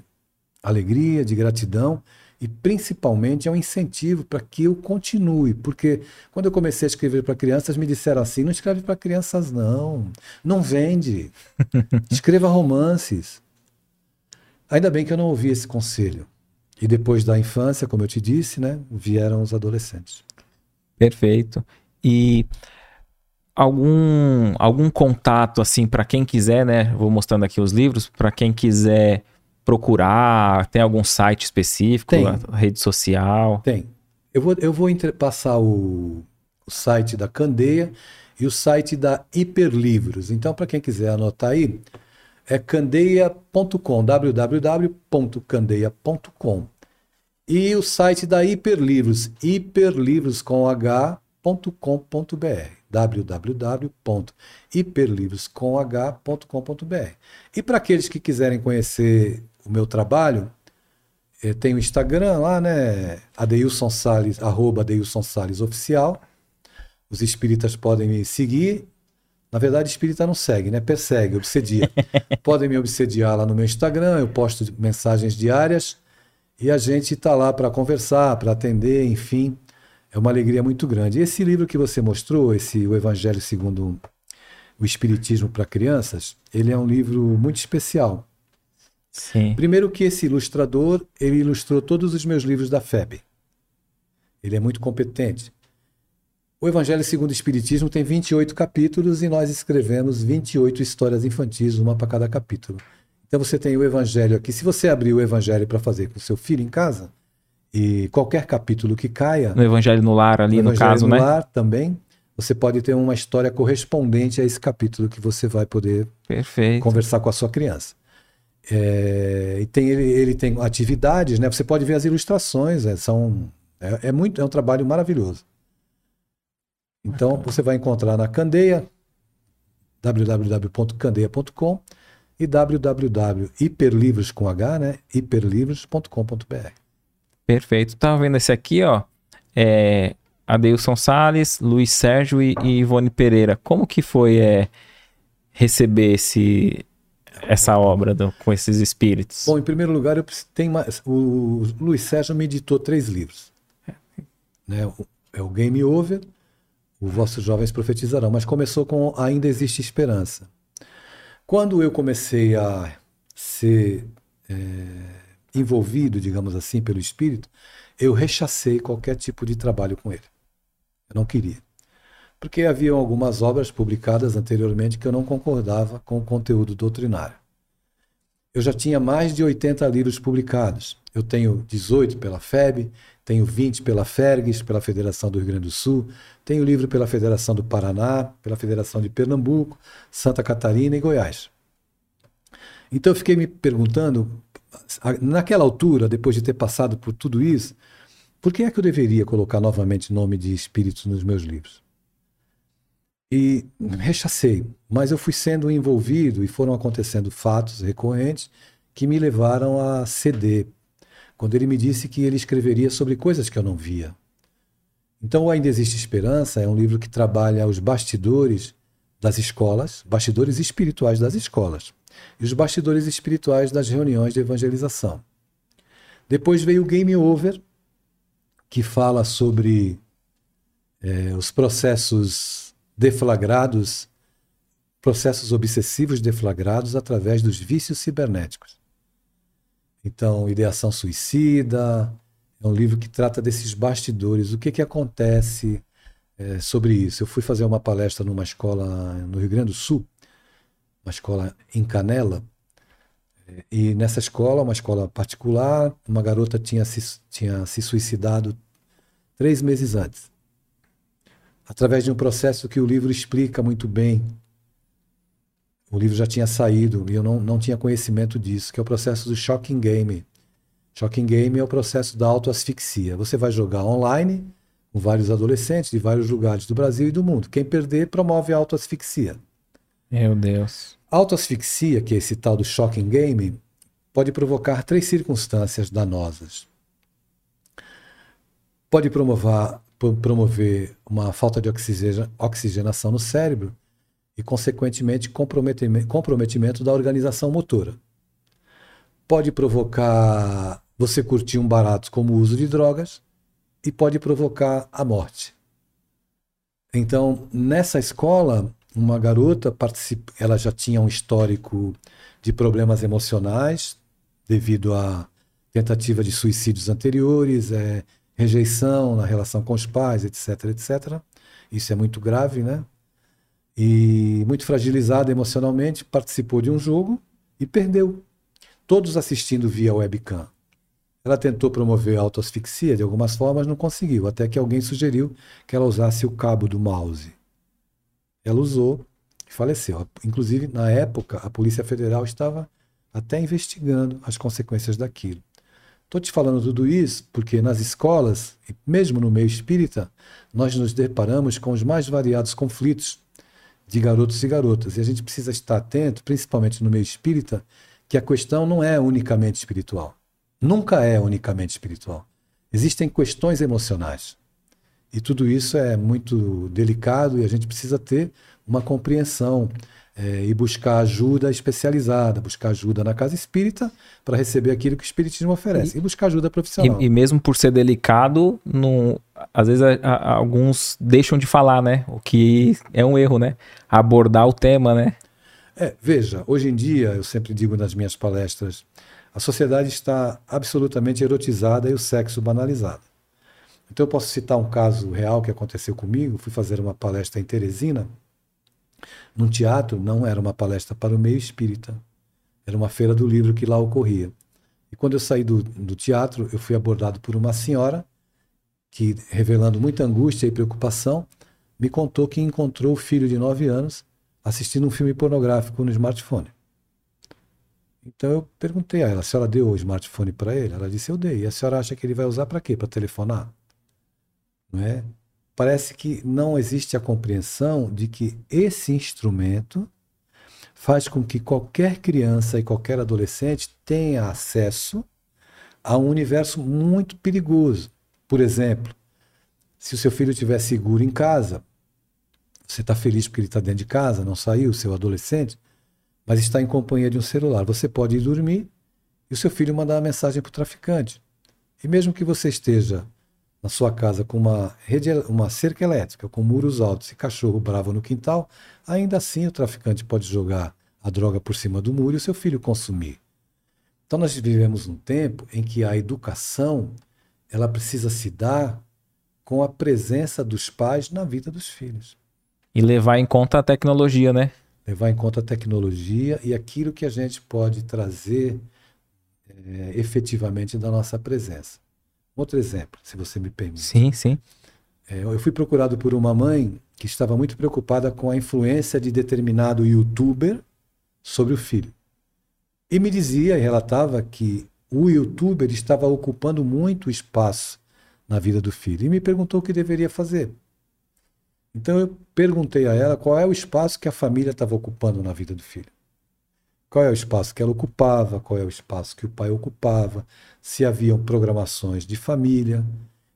alegria, de gratidão e principalmente é um incentivo para que eu continue, porque quando eu comecei a escrever para crianças, me disseram assim: não escreve para crianças, não, não vende, escreva romances. Ainda bem que eu não ouvi esse conselho. E depois da infância, como eu te disse, né, vieram os adolescentes. Perfeito. E algum algum contato assim para quem quiser, né? Vou mostrando aqui os livros para quem quiser procurar, tem algum site específico, tem. rede social? Tem. Eu vou eu vou passar o, o site da Candeia e o site da Hiperlivros. Então, para quem quiser anotar aí, é candeia.com, www.candeia.com. E o site da Hiperlivros, hiperlivros com h.com.br www.hiperlivroscomh.com.br. E para aqueles que quiserem conhecer o meu trabalho, eh, tem o Instagram lá, né? Adeilson Salles, arroba Adeilson Salles Oficial. Os espíritas podem me seguir. Na verdade, espírita não segue, né? Persegue, obsedia. podem me obsediar lá no meu Instagram, eu posto mensagens diárias e a gente está lá para conversar, para atender, enfim. É uma alegria muito grande. Esse livro que você mostrou, esse O Evangelho segundo o Espiritismo para Crianças, ele é um livro muito especial. Sim. Primeiro que esse ilustrador, ele ilustrou todos os meus livros da FEB. Ele é muito competente. O Evangelho segundo o Espiritismo tem 28 capítulos e nós escrevemos 28 histórias infantis, uma para cada capítulo. Então você tem o Evangelho aqui. Se você abrir o Evangelho para fazer com seu filho em casa, e qualquer capítulo que caia. No Evangelho no Lar, ali no, no caso, no né? Lar também. Você pode ter uma história correspondente a esse capítulo que você vai poder Perfeito. conversar com a sua criança. É, e tem, ele, ele tem atividades, né? Você pode ver as ilustrações, é, são, é, é, muito, é um trabalho maravilhoso. Então você vai encontrar na Candeia, www.candeia.com e www.hiperlivros com H, né? hiperlivros.com.br. Perfeito. Tava vendo esse aqui, ó. É Adeilson Sales, Luiz Sérgio e, e Ivone Pereira. Como que foi é, receber esse, essa obra do, com esses espíritos? Bom, em primeiro lugar, eu tenho mais, o Luiz Sérgio me editou três livros. Né? É o Game Over, o Vossos Jovens Profetizarão, mas começou com Ainda Existe Esperança. Quando eu comecei a ser é, envolvido, digamos assim, pelo Espírito, eu rechacei qualquer tipo de trabalho com ele. Eu não queria. Porque havia algumas obras publicadas anteriormente que eu não concordava com o conteúdo doutrinário. Eu já tinha mais de 80 livros publicados. Eu tenho 18 pela FEB, tenho 20 pela FERGS, pela Federação do Rio Grande do Sul, tenho livro pela Federação do Paraná, pela Federação de Pernambuco, Santa Catarina e Goiás. Então eu fiquei me perguntando, naquela altura, depois de ter passado por tudo isso, por que é que eu deveria colocar novamente nome de espíritos nos meus livros? E rechacei, mas eu fui sendo envolvido e foram acontecendo fatos recorrentes que me levaram a ceder. Quando ele me disse que ele escreveria sobre coisas que eu não via. Então, Ainda Existe Esperança é um livro que trabalha os bastidores das escolas, bastidores espirituais das escolas, e os bastidores espirituais das reuniões de evangelização. Depois veio o Game Over, que fala sobre é, os processos deflagrados, processos obsessivos deflagrados através dos vícios cibernéticos. Então, ideação suicida, é um livro que trata desses bastidores, o que, que acontece é, sobre isso. Eu fui fazer uma palestra numa escola no Rio Grande do Sul, uma escola em Canela, e nessa escola, uma escola particular, uma garota tinha se, tinha se suicidado três meses antes. Através de um processo que o livro explica muito bem. O livro já tinha saído e eu não, não tinha conhecimento disso, que é o processo do shocking game. Shocking game é o processo da autoasfixia. Você vai jogar online com vários adolescentes de vários lugares do Brasil e do mundo. Quem perder promove a autoasfixia. Meu Deus. Autoasfixia, que é esse tal do shocking game, pode provocar três circunstâncias danosas. Pode promover, promover uma falta de oxigenação no cérebro e, consequentemente, comprometimento, da organização motora. Pode provocar você curtir um barato como o uso de drogas e pode provocar a morte. Então, nessa escola, uma garota ela já tinha um histórico de problemas emocionais devido a tentativa de suicídios anteriores, é, rejeição na relação com os pais, etc, etc. Isso é muito grave, né? E muito fragilizada emocionalmente, participou de um jogo e perdeu. Todos assistindo via webcam. Ela tentou promover a autoasfixia de algumas formas, não conseguiu, até que alguém sugeriu que ela usasse o cabo do mouse. Ela usou e faleceu. Inclusive, na época, a Polícia Federal estava até investigando as consequências daquilo. Estou te falando tudo isso porque nas escolas, e mesmo no meio espírita, nós nos deparamos com os mais variados conflitos de garotos e garotas. E a gente precisa estar atento, principalmente no meio espírita, que a questão não é unicamente espiritual. Nunca é unicamente espiritual. Existem questões emocionais. E tudo isso é muito delicado e a gente precisa ter uma compreensão é, e buscar ajuda especializada, buscar ajuda na casa espírita para receber aquilo que o espiritismo oferece e, e buscar ajuda profissional. E, e, mesmo por ser delicado, não, às vezes a, a, alguns deixam de falar, né? O que é um erro, né? Abordar o tema, né? É, veja, hoje em dia, eu sempre digo nas minhas palestras, a sociedade está absolutamente erotizada e o sexo banalizado. Então eu posso citar um caso real que aconteceu comigo. Fui fazer uma palestra em Teresina, num teatro, não era uma palestra para o meio espírita, era uma feira do livro que lá ocorria. E quando eu saí do, do teatro, eu fui abordado por uma senhora que, revelando muita angústia e preocupação, me contou que encontrou o filho de nove anos assistindo um filme pornográfico no smartphone. Então eu perguntei a ela, a senhora deu o smartphone para ele? Ela disse, eu dei. E a senhora acha que ele vai usar para quê? Para telefonar? Não é? Parece que não existe a compreensão de que esse instrumento faz com que qualquer criança e qualquer adolescente tenha acesso a um universo muito perigoso. Por exemplo, se o seu filho estiver seguro em casa, Você está feliz porque ele está dentro de casa, não saiu, seu adolescente, mas está em companhia de um celular. Você pode ir dormir e o seu filho mandar uma mensagem para o traficante. E mesmo que você esteja na sua casa com uma, rede, uma cerca elétrica, com muros altos e cachorro bravo no quintal, ainda assim o traficante pode jogar a droga por cima do muro e o seu filho consumir. Então nós vivemos um tempo em que a educação ela precisa se dar com a presença dos pais na vida dos filhos. E levar em conta a tecnologia, né? Levar em conta a tecnologia e aquilo que a gente pode trazer é, efetivamente da nossa presença. Outro exemplo, se você me permite. Sim, sim. É, eu fui procurado por uma mãe que estava muito preocupada com a influência de determinado youtuber sobre o filho. E me dizia e relatava que o youtuber estava ocupando muito espaço na vida do filho e me perguntou o que deveria fazer. Então eu perguntei a ela qual é o espaço que a família estava ocupando na vida do filho. Qual é o espaço que ela ocupava, qual é o espaço que o pai ocupava, se haviam programações de família.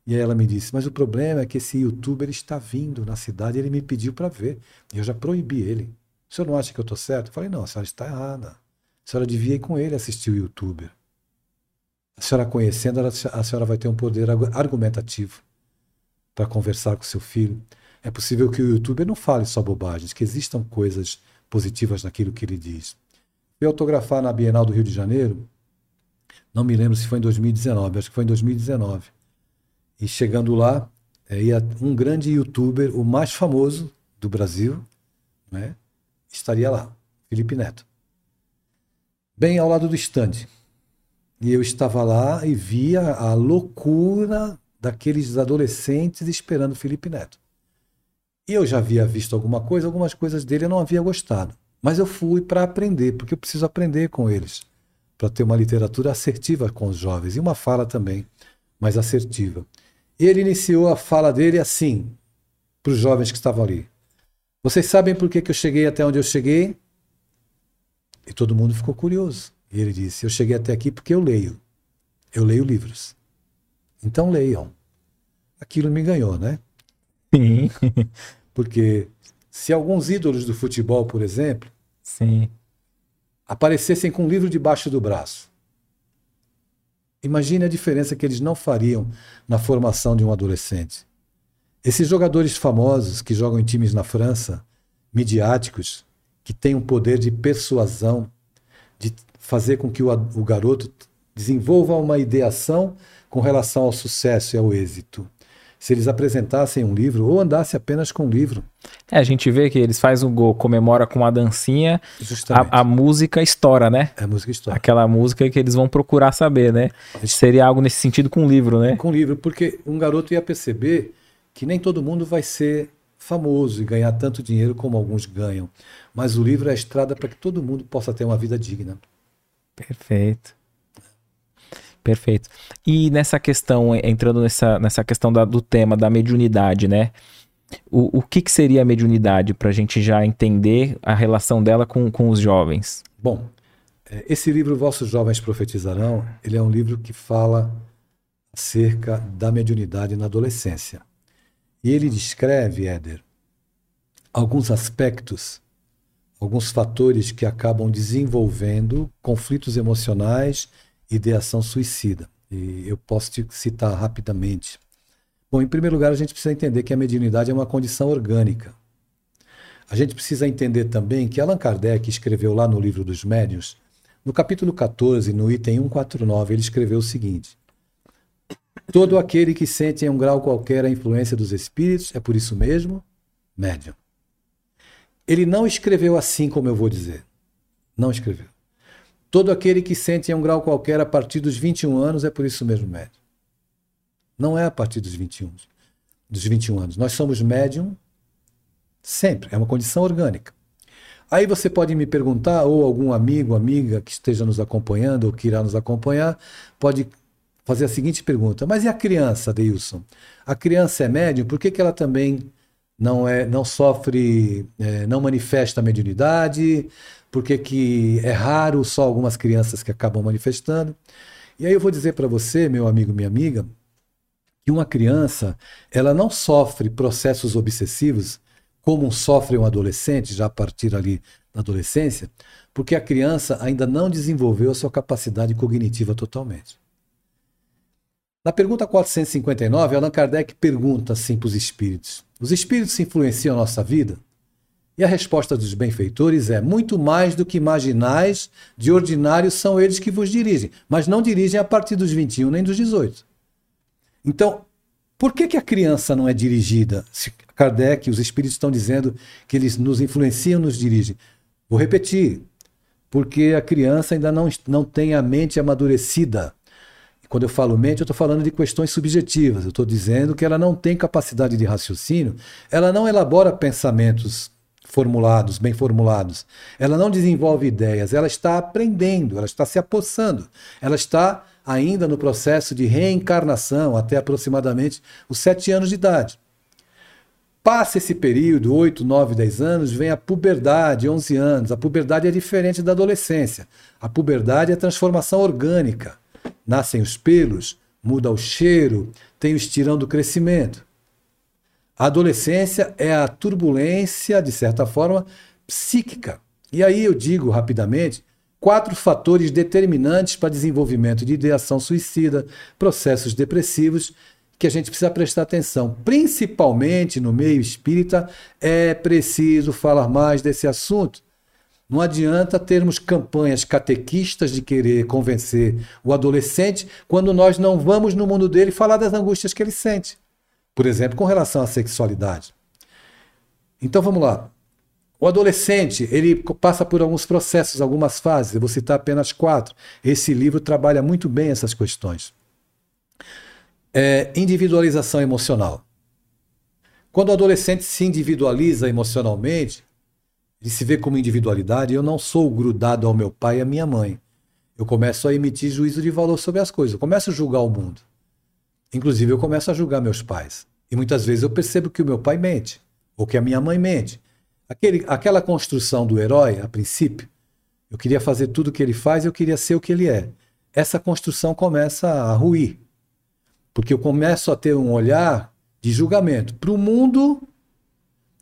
E aí ela me disse: Mas o problema é que esse youtuber está vindo na cidade e ele me pediu para ver. E eu já proibi ele. O senhor não acha que eu estou certo? Eu falei: Não, a senhora está errada. A senhora devia ir com ele assistir o youtuber. A senhora conhecendo, a senhora vai ter um poder argumentativo para conversar com seu filho. É possível que o youtuber não fale só bobagens, que existam coisas positivas naquilo que ele diz. Fui autografar na Bienal do Rio de Janeiro, não me lembro se foi em 2019, acho que foi em 2019. E chegando lá, é, ia um grande youtuber, o mais famoso do Brasil, né, estaria lá, Felipe Neto. Bem ao lado do estande. E eu estava lá e via a loucura daqueles adolescentes esperando Felipe Neto. E eu já havia visto alguma coisa, algumas coisas dele eu não havia gostado. Mas eu fui para aprender, porque eu preciso aprender com eles, para ter uma literatura assertiva com os jovens e uma fala também mais assertiva. Ele iniciou a fala dele assim, para os jovens que estavam ali. Vocês sabem por que, que eu cheguei até onde eu cheguei? E todo mundo ficou curioso. E ele disse: Eu cheguei até aqui porque eu leio. Eu leio livros. Então leiam. Aquilo me ganhou, né? Sim. Porque se alguns ídolos do futebol, por exemplo, Sim. aparecessem com um livro debaixo do braço, imagine a diferença que eles não fariam na formação de um adolescente. Esses jogadores famosos que jogam em times na França, midiáticos, que têm um poder de persuasão, de fazer com que o, o garoto desenvolva uma ideação com relação ao sucesso e ao êxito. Se eles apresentassem um livro ou andasse apenas com um livro. É, a gente vê que eles fazem um gol, comemora com uma dancinha, a, a, música estoura, né? É a música estoura. Aquela música que eles vão procurar saber, né? Gente... Seria algo nesse sentido com o livro, né? Com o livro, porque um garoto ia perceber que nem todo mundo vai ser famoso e ganhar tanto dinheiro como alguns ganham. Mas o livro é a estrada para que todo mundo possa ter uma vida digna. Perfeito. Perfeito. E nessa questão, entrando nessa, nessa questão da, do tema da mediunidade, né? O, o que, que seria a mediunidade para a gente já entender a relação dela com, com os jovens? Bom, é, esse livro Vossos Jovens Profetizarão, ele é um livro que fala acerca da mediunidade na adolescência. E ele descreve, Éder, alguns aspectos, alguns fatores que acabam desenvolvendo conflitos emocionais ideação suicida. E eu posso te citar rapidamente. Bom, em primeiro lugar, a gente precisa entender que a mediunidade é uma condição orgânica. A gente precisa entender também que Allan Kardec escreveu lá no livro dos médiuns, no capítulo 14, no item 149, ele escreveu o seguinte: Todo aquele que sente em um grau qualquer a influência dos espíritos é por isso mesmo médium. Ele não escreveu assim como eu vou dizer. Não escreveu. Todo aquele que sente em um grau qualquer a partir dos 21 anos é por isso mesmo médium. Não é a partir dos 21, dos 21 anos. Nós somos médium sempre, é uma condição orgânica. Aí você pode me perguntar, ou algum amigo, amiga que esteja nos acompanhando ou que irá nos acompanhar, pode fazer a seguinte pergunta: Mas e a criança, Deilson? A criança é médium, por que, que ela também não, é, não sofre, é, não manifesta a mediunidade? porque que é raro só algumas crianças que acabam manifestando. E aí eu vou dizer para você, meu amigo, minha amiga, que uma criança, ela não sofre processos obsessivos como sofre um adolescente, já a partir ali da adolescência, porque a criança ainda não desenvolveu a sua capacidade cognitiva totalmente. Na pergunta 459, Allan Kardec pergunta assim para os espíritos: Os espíritos influenciam nossa vida? E a resposta dos benfeitores é: muito mais do que imaginais, de ordinário são eles que vos dirigem, mas não dirigem a partir dos 21 nem dos 18. Então, por que, que a criança não é dirigida? Se Kardec, os espíritos estão dizendo que eles nos influenciam, nos dirigem. Vou repetir, porque a criança ainda não, não tem a mente amadurecida. Quando eu falo mente, eu estou falando de questões subjetivas. Eu estou dizendo que ela não tem capacidade de raciocínio, ela não elabora pensamentos formulados, bem formulados. Ela não desenvolve ideias, ela está aprendendo, ela está se apossando, ela está ainda no processo de reencarnação até aproximadamente os sete anos de idade. Passa esse período, 8, 9, 10 anos, vem a puberdade, 11 anos. A puberdade é diferente da adolescência. A puberdade é transformação orgânica. Nascem os pelos, muda o cheiro, tem o estirão do crescimento. A adolescência é a turbulência, de certa forma, psíquica. E aí eu digo rapidamente quatro fatores determinantes para desenvolvimento de ideação suicida, processos depressivos que a gente precisa prestar atenção, principalmente no meio espírita, é preciso falar mais desse assunto. Não adianta termos campanhas catequistas de querer convencer o adolescente quando nós não vamos no mundo dele falar das angústias que ele sente. Por exemplo, com relação à sexualidade. Então vamos lá. O adolescente, ele passa por alguns processos, algumas fases, eu vou citar apenas quatro. Esse livro trabalha muito bem essas questões é individualização emocional. Quando o adolescente se individualiza emocionalmente, ele se vê como individualidade, eu não sou grudado ao meu pai e à minha mãe. Eu começo a emitir juízo de valor sobre as coisas, eu começo a julgar o mundo. Inclusive, eu começo a julgar meus pais. E muitas vezes eu percebo que o meu pai mente, ou que a minha mãe mente. Aquele, aquela construção do herói, a princípio, eu queria fazer tudo o que ele faz, eu queria ser o que ele é. Essa construção começa a ruir. Porque eu começo a ter um olhar de julgamento para o mundo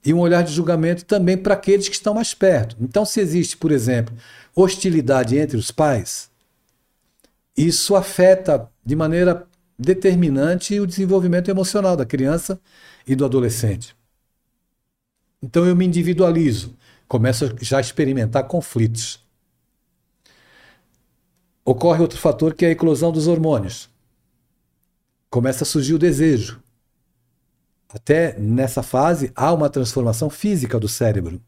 e um olhar de julgamento também para aqueles que estão mais perto. Então, se existe, por exemplo, hostilidade entre os pais, isso afeta de maneira determinante o desenvolvimento emocional da criança e do adolescente. Então eu me individualizo, começo já a experimentar conflitos. Ocorre outro fator que é a eclosão dos hormônios começa a surgir o desejo. Até nessa fase há uma transformação física do cérebro.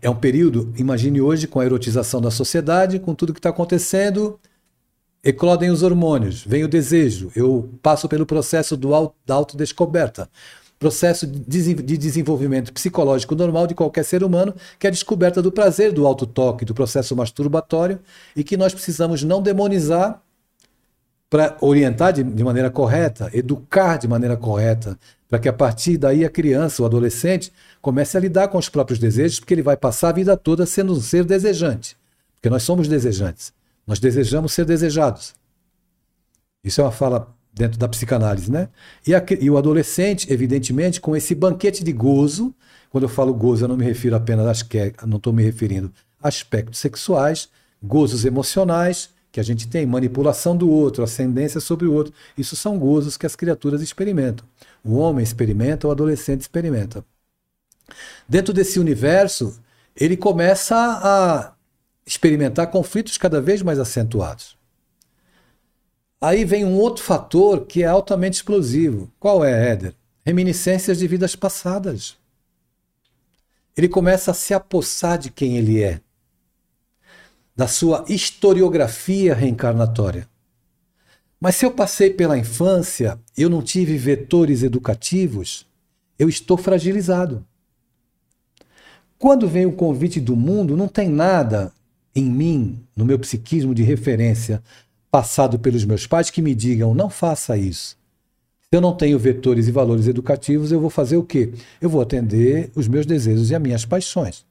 É um período, imagine hoje, com a erotização da sociedade, com tudo que está acontecendo, eclodem os hormônios, vem o desejo, eu passo pelo processo do da autodescoberta, processo de desenvolvimento psicológico normal de qualquer ser humano, que é a descoberta do prazer do autotoque, do processo masturbatório, e que nós precisamos não demonizar para orientar de, de, maneira correta, educar de maneira correta, para que a partir daí a criança, o adolescente, comece a lidar com os próprios desejos, porque ele vai passar a vida toda sendo um ser desejante. Porque nós somos desejantes. Nós desejamos ser desejados. Isso é uma fala dentro da psicanálise, né? E, a, e o adolescente, evidentemente, com esse banquete de gozo, quando eu falo gozo, eu não me refiro apenas às que, não estou me referindo a aspectos sexuais, gozos emocionais, que a gente tem, manipulação do outro, ascendência sobre o outro. Isso são gozos que as criaturas experimentam. O homem experimenta, o adolescente experimenta. Dentro desse universo, ele começa a experimentar conflitos cada vez mais acentuados. Aí vem um outro fator que é altamente explosivo. Qual é, Éder? Reminiscências de vidas passadas. Ele começa a se apossar de quem ele é da sua historiografia reencarnatória. Mas se eu passei pela infância, eu não tive vetores educativos, eu estou fragilizado. Quando vem o convite do mundo, não tem nada em mim, no meu psiquismo de referência, passado pelos meus pais, que me digam: não faça isso. Se eu não tenho vetores e valores educativos, eu vou fazer o quê? Eu vou atender os meus desejos e as minhas paixões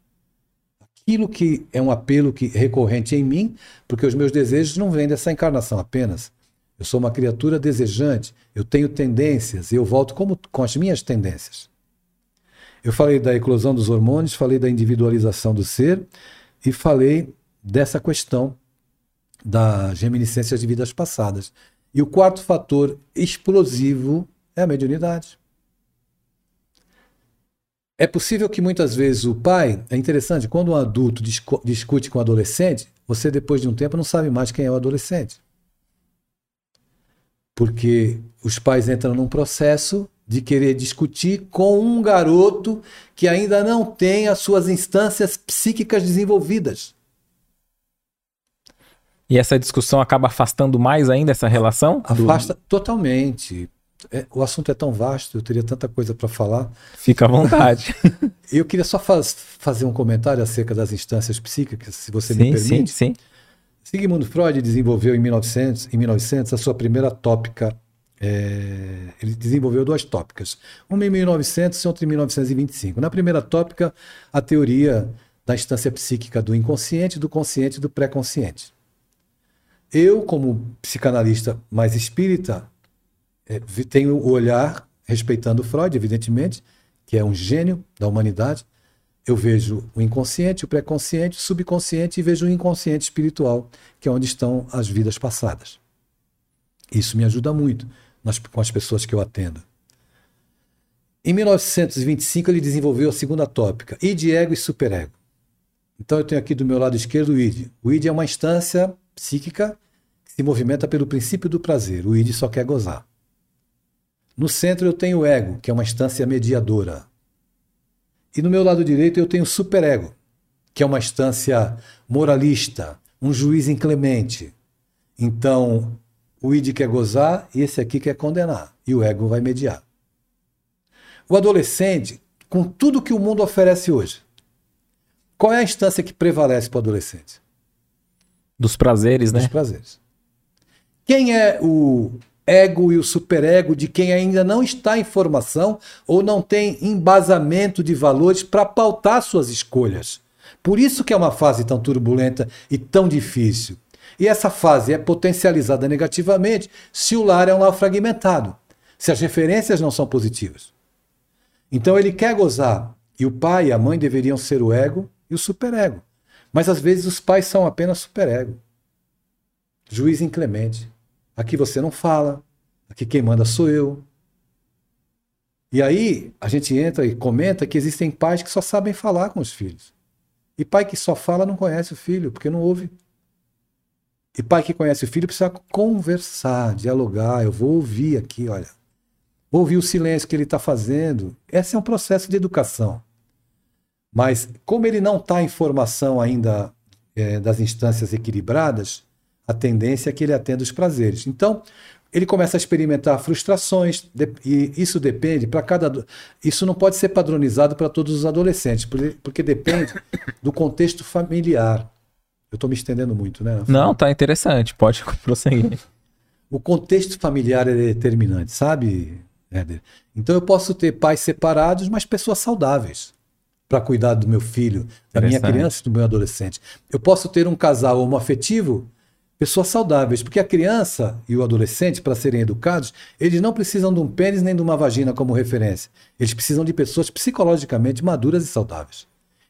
aquilo que é um apelo que, recorrente em mim, porque os meus desejos não vêm dessa encarnação apenas. Eu sou uma criatura desejante, eu tenho tendências e eu volto como, com as minhas tendências. Eu falei da eclosão dos hormônios, falei da individualização do ser e falei dessa questão da reminiscência de vidas passadas. E o quarto fator explosivo é a mediunidade. É possível que muitas vezes o pai, é interessante, quando um adulto discute com um adolescente, você depois de um tempo não sabe mais quem é o adolescente. Porque os pais entram num processo de querer discutir com um garoto que ainda não tem as suas instâncias psíquicas desenvolvidas. E essa discussão acaba afastando mais ainda essa relação? Afasta do... totalmente. É, o assunto é tão vasto, eu teria tanta coisa para falar. Fica à vontade. eu queria só faz, fazer um comentário acerca das instâncias psíquicas, se você sim, me permite. Sim, sim. Sigmund Freud desenvolveu em 1900, em 1900 a sua primeira tópica. É, ele desenvolveu duas tópicas, uma em 1900 e outra em 1925. Na primeira tópica, a teoria da instância psíquica do inconsciente, do consciente e do pré-consciente. Eu, como psicanalista mais espírita, é, tenho o olhar, respeitando Freud, evidentemente, que é um gênio da humanidade, eu vejo o inconsciente, o pré-consciente, o subconsciente e vejo o inconsciente espiritual, que é onde estão as vidas passadas. Isso me ajuda muito nas, com as pessoas que eu atendo. Em 1925, ele desenvolveu a segunda tópica, id, ego e superego. Então, eu tenho aqui do meu lado esquerdo o id. O id é uma instância psíquica que se movimenta pelo princípio do prazer. O id só quer gozar. No centro, eu tenho o ego, que é uma instância mediadora. E no meu lado direito eu tenho o superego, que é uma instância moralista, um juiz inclemente. Então, o id quer gozar e esse aqui quer condenar, e o ego vai mediar. O adolescente, com tudo que o mundo oferece hoje, qual é a instância que prevalece para o adolescente? Dos prazeres, né? Dos prazeres. Quem é o ego e o superego de quem ainda não está em formação ou não tem embasamento de valores para pautar suas escolhas. Por isso que é uma fase tão turbulenta e tão difícil. E essa fase é potencializada negativamente se o lar é um lar fragmentado, se as referências não são positivas. Então ele quer gozar, e o pai e a mãe deveriam ser o ego e o superego. Mas às vezes os pais são apenas superego. Juiz inclemente. Aqui você não fala, aqui quem manda sou eu. E aí a gente entra e comenta que existem pais que só sabem falar com os filhos. E pai que só fala não conhece o filho, porque não ouve. E pai que conhece o filho precisa conversar, dialogar. Eu vou ouvir aqui, olha. Vou ouvir o silêncio que ele está fazendo. Esse é um processo de educação. Mas como ele não está em formação ainda é, das instâncias equilibradas, a tendência é que ele atenda os prazeres. Então, ele começa a experimentar frustrações, e isso depende para cada. Isso não pode ser padronizado para todos os adolescentes, porque depende do contexto familiar. Eu estou me estendendo muito, né? Não, tá interessante, pode prosseguir. O contexto familiar é determinante, sabe, Éder? Então eu posso ter pais separados, mas pessoas saudáveis para cuidar do meu filho, da minha criança e do meu adolescente. Eu posso ter um casal homoafetivo pessoas saudáveis, porque a criança e o adolescente, para serem educados, eles não precisam de um pênis nem de uma vagina como referência. Eles precisam de pessoas psicologicamente maduras e saudáveis.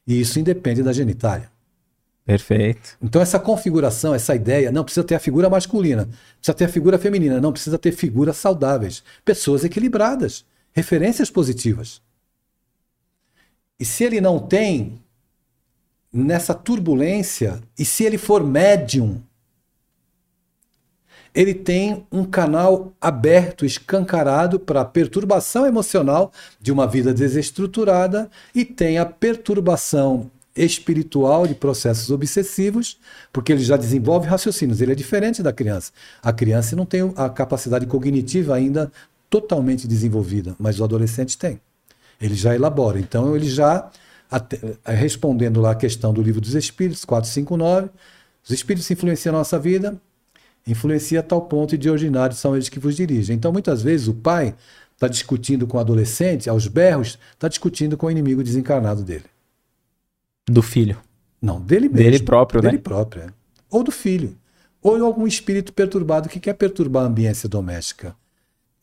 E isso independe da genitália. Perfeito. Então essa configuração, essa ideia, não precisa ter a figura masculina, precisa ter a figura feminina, não precisa ter figuras saudáveis, pessoas equilibradas, referências positivas. E se ele não tem nessa turbulência, e se ele for médium, ele tem um canal aberto, escancarado para a perturbação emocional de uma vida desestruturada e tem a perturbação espiritual de processos obsessivos, porque ele já desenvolve raciocínios. Ele é diferente da criança. A criança não tem a capacidade cognitiva ainda totalmente desenvolvida, mas o adolescente tem. Ele já elabora. Então, ele já, respondendo lá a questão do livro dos Espíritos, 459, os Espíritos influenciam a nossa vida, influencia a tal ponto e de ordinário são eles que vos dirigem. Então, muitas vezes, o pai está discutindo com o adolescente, aos berros, está discutindo com o inimigo desencarnado dele. Do filho. Não, dele mesmo. Dele próprio, dele né? Dele próprio, é. Ou do filho. Ou algum espírito perturbado que quer perturbar a ambiência doméstica.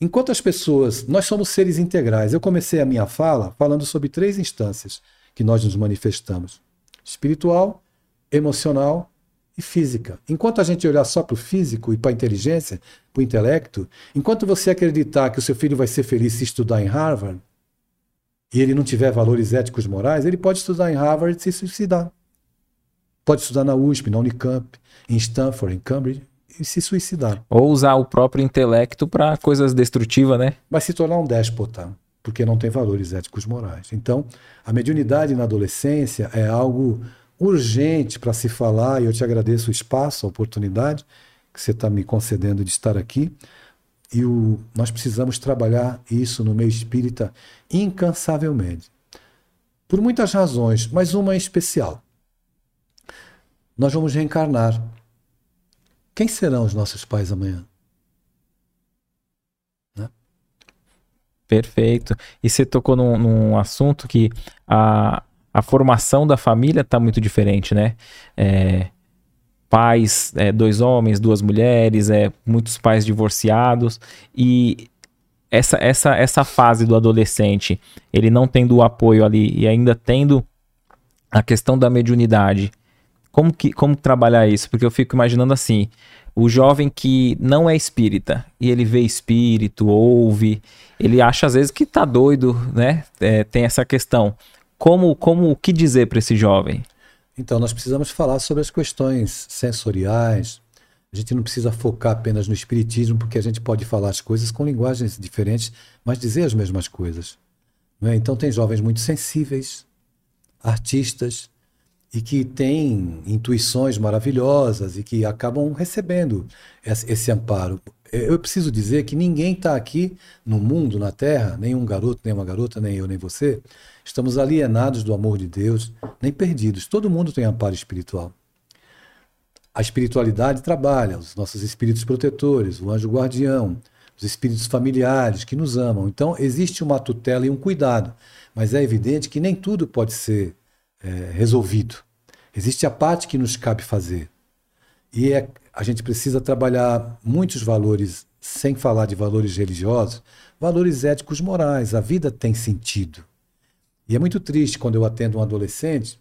Enquanto as pessoas, nós somos seres integrais. Eu comecei a minha fala falando sobre três instâncias que nós nos manifestamos: espiritual, emocional e física. Enquanto a gente olhar só para o físico e para a inteligência, para o intelecto, enquanto você acreditar que o seu filho vai ser feliz se estudar em Harvard e ele não tiver valores éticos morais, ele pode estudar em Harvard e se suicidar. Pode estudar na USP, na Unicamp, em Stanford, em Cambridge e se suicidar. Ou usar o próprio intelecto para coisas destrutivas, né? Vai se tornar um déspota, porque não tem valores éticos morais. Então, a mediunidade na adolescência é algo urgente para se falar, e eu te agradeço o espaço, a oportunidade que você está me concedendo de estar aqui. E o, nós precisamos trabalhar isso no meio espírita incansavelmente. Por muitas razões, mas uma em especial. Nós vamos reencarnar. Quem serão os nossos pais amanhã? Né? Perfeito. E você tocou num, num assunto que a, a formação da família está muito diferente, né? É, pais, é, dois homens, duas mulheres, é, muitos pais divorciados e essa, essa, essa fase do adolescente, ele não tendo o apoio ali e ainda tendo a questão da mediunidade, como, que, como trabalhar isso? Porque eu fico imaginando assim, o jovem que não é espírita e ele vê espírito, ouve, ele acha às vezes que tá doido, né? É, tem essa questão. Como, como o que dizer para esse jovem? Então, nós precisamos falar sobre as questões sensoriais. A gente não precisa focar apenas no espiritismo, porque a gente pode falar as coisas com linguagens diferentes, mas dizer as mesmas coisas. É? Então, tem jovens muito sensíveis, artistas, e que têm intuições maravilhosas e que acabam recebendo esse amparo. Eu preciso dizer que ninguém está aqui no mundo, na Terra, nenhum garoto, nem uma garota, nem eu, nem você, estamos alienados do amor de Deus, nem perdidos. Todo mundo tem amparo espiritual. A espiritualidade trabalha, os nossos espíritos protetores, o anjo guardião, os espíritos familiares que nos amam. Então, existe uma tutela e um cuidado, mas é evidente que nem tudo pode ser é, resolvido. Existe a parte que nos cabe fazer. E é, a gente precisa trabalhar muitos valores, sem falar de valores religiosos, valores éticos morais. A vida tem sentido. E é muito triste quando eu atendo um adolescente.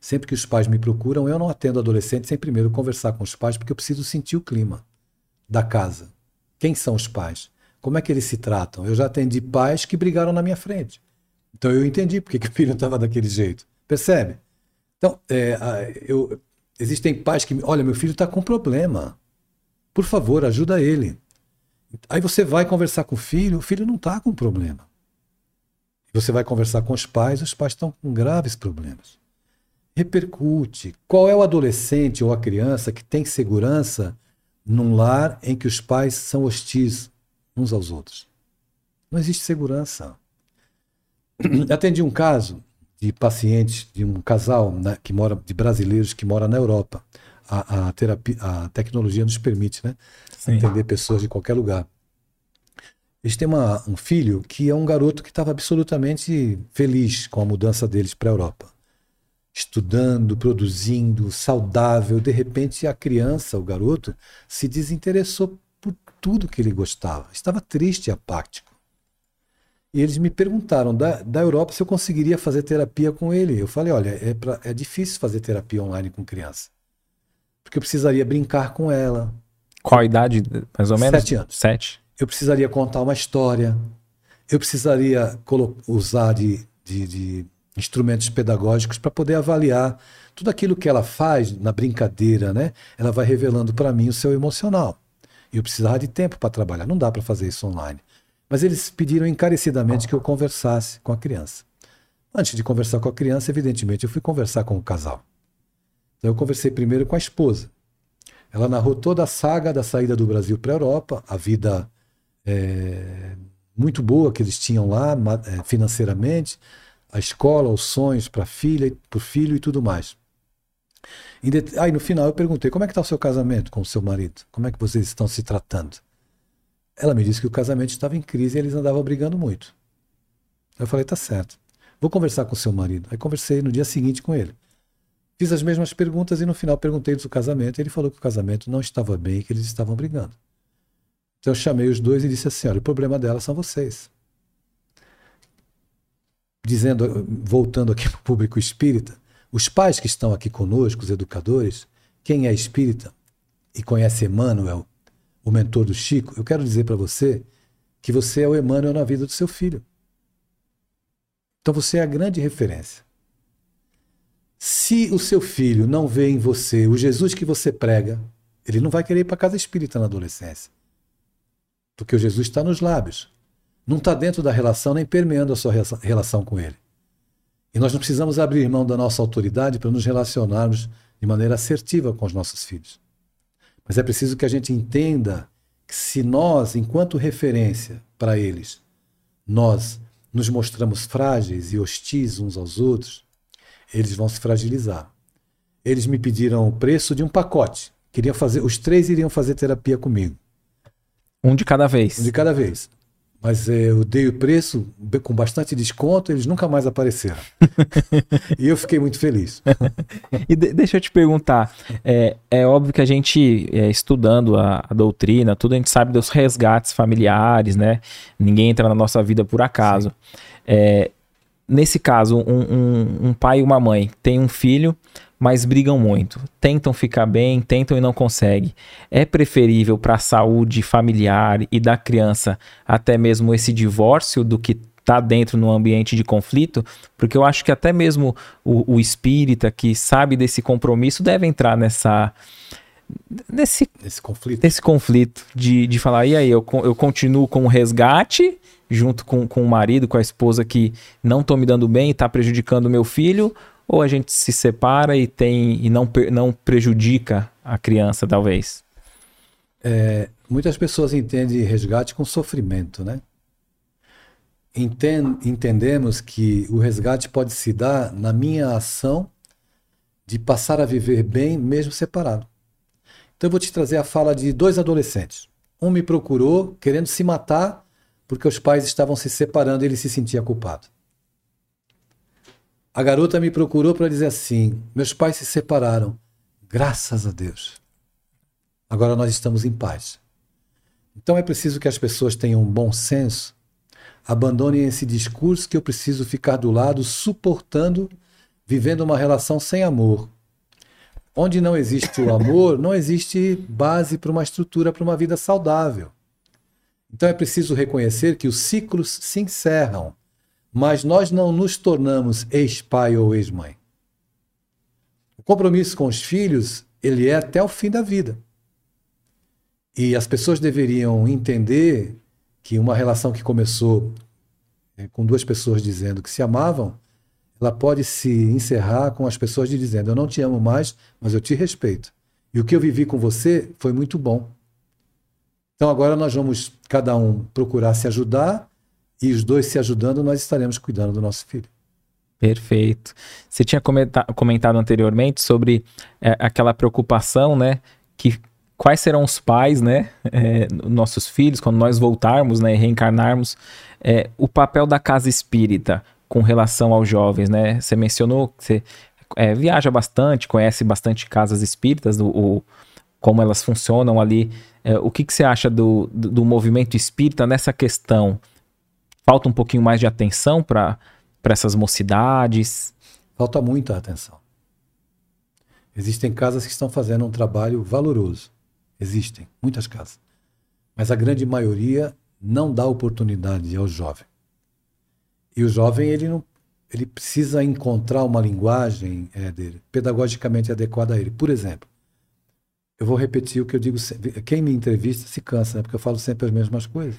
Sempre que os pais me procuram, eu não atendo adolescente sem primeiro conversar com os pais, porque eu preciso sentir o clima da casa. Quem são os pais? Como é que eles se tratam? Eu já atendi pais que brigaram na minha frente. Então eu entendi porque que o filho estava daquele jeito. Percebe? Então, é, eu, existem pais que. Olha, meu filho está com problema. Por favor, ajuda ele. Aí você vai conversar com o filho, o filho não está com problema. Você vai conversar com os pais, os pais estão com graves problemas. Repercute. Qual é o adolescente ou a criança que tem segurança num lar em que os pais são hostis uns aos outros? Não existe segurança. Atendi um caso de pacientes de um casal né, que mora de brasileiros que mora na Europa. A, a, terapia, a tecnologia nos permite, né, Sim. atender pessoas de qualquer lugar. Eles têm uma, um filho que é um garoto que estava absolutamente feliz com a mudança deles para a Europa. Estudando, produzindo, saudável. De repente, a criança, o garoto, se desinteressou por tudo que ele gostava. Estava triste e apático. E eles me perguntaram da, da Europa se eu conseguiria fazer terapia com ele. Eu falei: olha, é, pra, é difícil fazer terapia online com criança. Porque eu precisaria brincar com ela. Qual a idade, mais ou menos? Sete anos. Sete. Eu precisaria contar uma história. Eu precisaria usar de, de, de instrumentos pedagógicos para poder avaliar tudo aquilo que ela faz na brincadeira, né? Ela vai revelando para mim o seu emocional. E eu precisava de tempo para trabalhar. Não dá para fazer isso online. Mas eles pediram encarecidamente que eu conversasse com a criança. Antes de conversar com a criança, evidentemente, eu fui conversar com o casal. Então eu conversei primeiro com a esposa. Ela narrou toda a saga da saída do Brasil para a Europa, a vida é, muito boa que eles tinham lá é, financeiramente, a escola, os sonhos para a filha, para o filho e tudo mais. Aí no final eu perguntei como é que está o seu casamento com o seu marido? Como é que vocês estão se tratando? Ela me disse que o casamento estava em crise e eles andavam brigando muito. Eu falei, tá certo. Vou conversar com seu marido. Aí conversei no dia seguinte com ele. Fiz as mesmas perguntas e no final perguntei do casamento. Ele falou que o casamento não estava bem e que eles estavam brigando. Então eu chamei os dois e disse assim: olha, o problema dela são vocês. Dizendo, voltando aqui para o público espírita, os pais que estão aqui conosco, os educadores, quem é espírita e conhece Emmanuel, o mentor do Chico, eu quero dizer para você que você é o Emmanuel na vida do seu filho. Então você é a grande referência. Se o seu filho não vê em você o Jesus que você prega, ele não vai querer ir para casa espírita na adolescência. Porque o Jesus está nos lábios. Não está dentro da relação nem permeando a sua relação com ele. E nós não precisamos abrir mão da nossa autoridade para nos relacionarmos de maneira assertiva com os nossos filhos. Mas é preciso que a gente entenda que se nós, enquanto referência para eles, nós nos mostramos frágeis e hostis uns aos outros, eles vão se fragilizar. Eles me pediram o preço de um pacote. Queriam fazer, os três iriam fazer terapia comigo. Um de cada vez. Um de cada vez. Mas é, eu dei o preço com bastante desconto, eles nunca mais apareceram. e eu fiquei muito feliz. e de, deixa eu te perguntar: é, é óbvio que a gente, é, estudando a, a, doutrina, tudo a gente sabe dos resgates familiares, né? Ninguém entra na nossa vida por acaso. É, nesse caso, um, um, um pai e uma mãe têm um filho, mas brigam muito. Tentam ficar bem, tentam e não conseguem. É preferível para a saúde familiar e da criança até mesmo esse divórcio do que tá dentro no ambiente de conflito, porque eu acho que até mesmo o, o espírita que sabe desse compromisso deve entrar nessa nesse, nesse conflito, nesse conflito de, de falar, e aí, eu, eu continuo com o resgate junto com, com o marido, com a esposa que não estou me dando bem e está prejudicando o meu filho, ou a gente se separa e tem e não, não prejudica a criança, talvez? É, muitas pessoas entendem resgate com sofrimento, né? entendemos que o resgate pode se dar na minha ação de passar a viver bem mesmo separado. Então eu vou te trazer a fala de dois adolescentes. Um me procurou querendo se matar porque os pais estavam se separando e ele se sentia culpado. A garota me procurou para dizer assim: meus pais se separaram, graças a Deus. Agora nós estamos em paz. Então é preciso que as pessoas tenham um bom senso, abandonem esse discurso que eu preciso ficar do lado, suportando, vivendo uma relação sem amor. Onde não existe o amor, não existe base para uma estrutura para uma vida saudável. Então é preciso reconhecer que os ciclos se encerram mas nós não nos tornamos ex-pai ou ex-mãe. O compromisso com os filhos, ele é até o fim da vida. E as pessoas deveriam entender que uma relação que começou é, com duas pessoas dizendo que se amavam, ela pode se encerrar com as pessoas dizendo: Eu não te amo mais, mas eu te respeito. E o que eu vivi com você foi muito bom. Então agora nós vamos, cada um, procurar se ajudar e os dois se ajudando, nós estaremos cuidando do nosso filho. Perfeito. Você tinha comentado anteriormente sobre é, aquela preocupação, né? Que quais serão os pais, né? É, nossos filhos, quando nós voltarmos, né? Reencarnarmos. É, o papel da casa espírita com relação aos jovens, né? Você mencionou que você é, viaja bastante, conhece bastante casas espíritas, do, o, como elas funcionam ali. É, o que, que você acha do, do, do movimento espírita nessa questão? Falta um pouquinho mais de atenção para essas mocidades? Falta muita atenção. Existem casas que estão fazendo um trabalho valoroso. Existem, muitas casas. Mas a grande maioria não dá oportunidade ao jovem. E o jovem, ele não ele precisa encontrar uma linguagem é, dele, pedagogicamente adequada a ele. Por exemplo, eu vou repetir o que eu digo sempre. Quem me entrevista se cansa, né? porque eu falo sempre as mesmas coisas.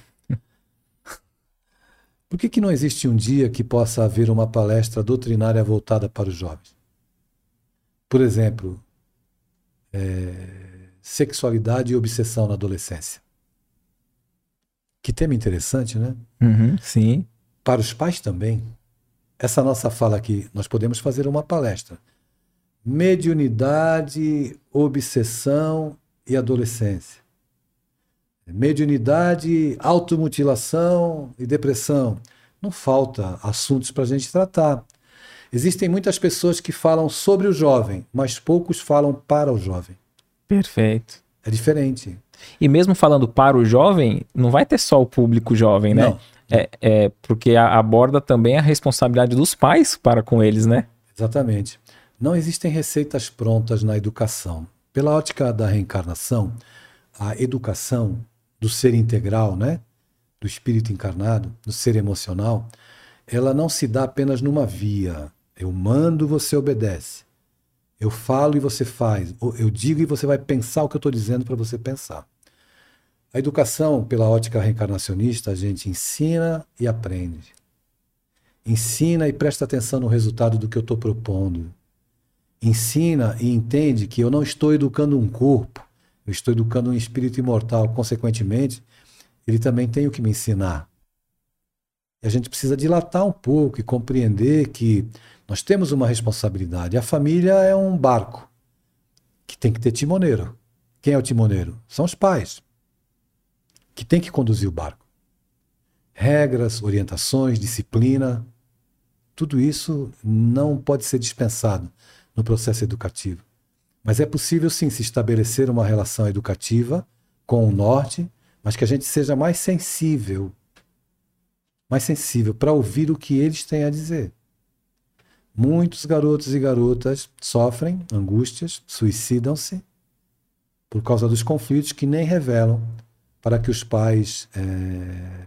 Por que, que não existe um dia que possa haver uma palestra doutrinária voltada para os jovens? Por exemplo, é, sexualidade e obsessão na adolescência. Que tema interessante, né? Uhum, sim. Para os pais também. Essa nossa fala aqui, nós podemos fazer uma palestra. Mediunidade, obsessão e adolescência mediunidade, automutilação e depressão. Não falta assuntos para a gente tratar. Existem muitas pessoas que falam sobre o jovem, mas poucos falam para o jovem. Perfeito. É diferente. E mesmo falando para o jovem, não vai ter só o público jovem, né? Não. É, é porque aborda também a responsabilidade dos pais para com eles, né? Exatamente. Não existem receitas prontas na educação. Pela ótica da reencarnação, a educação do ser integral, né? do espírito encarnado, do ser emocional, ela não se dá apenas numa via. Eu mando, você obedece. Eu falo e você faz. Eu digo e você vai pensar o que eu estou dizendo para você pensar. A educação, pela ótica reencarnacionista, a gente ensina e aprende. Ensina e presta atenção no resultado do que eu estou propondo. Ensina e entende que eu não estou educando um corpo, eu estou educando um espírito imortal. Consequentemente, ele também tem o que me ensinar. E a gente precisa dilatar um pouco e compreender que nós temos uma responsabilidade. A família é um barco que tem que ter timoneiro. Quem é o timoneiro? São os pais, que tem que conduzir o barco. Regras, orientações, disciplina, tudo isso não pode ser dispensado no processo educativo. Mas é possível sim se estabelecer uma relação educativa com o norte, mas que a gente seja mais sensível, mais sensível para ouvir o que eles têm a dizer. Muitos garotos e garotas sofrem angústias, suicidam-se por causa dos conflitos que nem revelam para que os pais eh,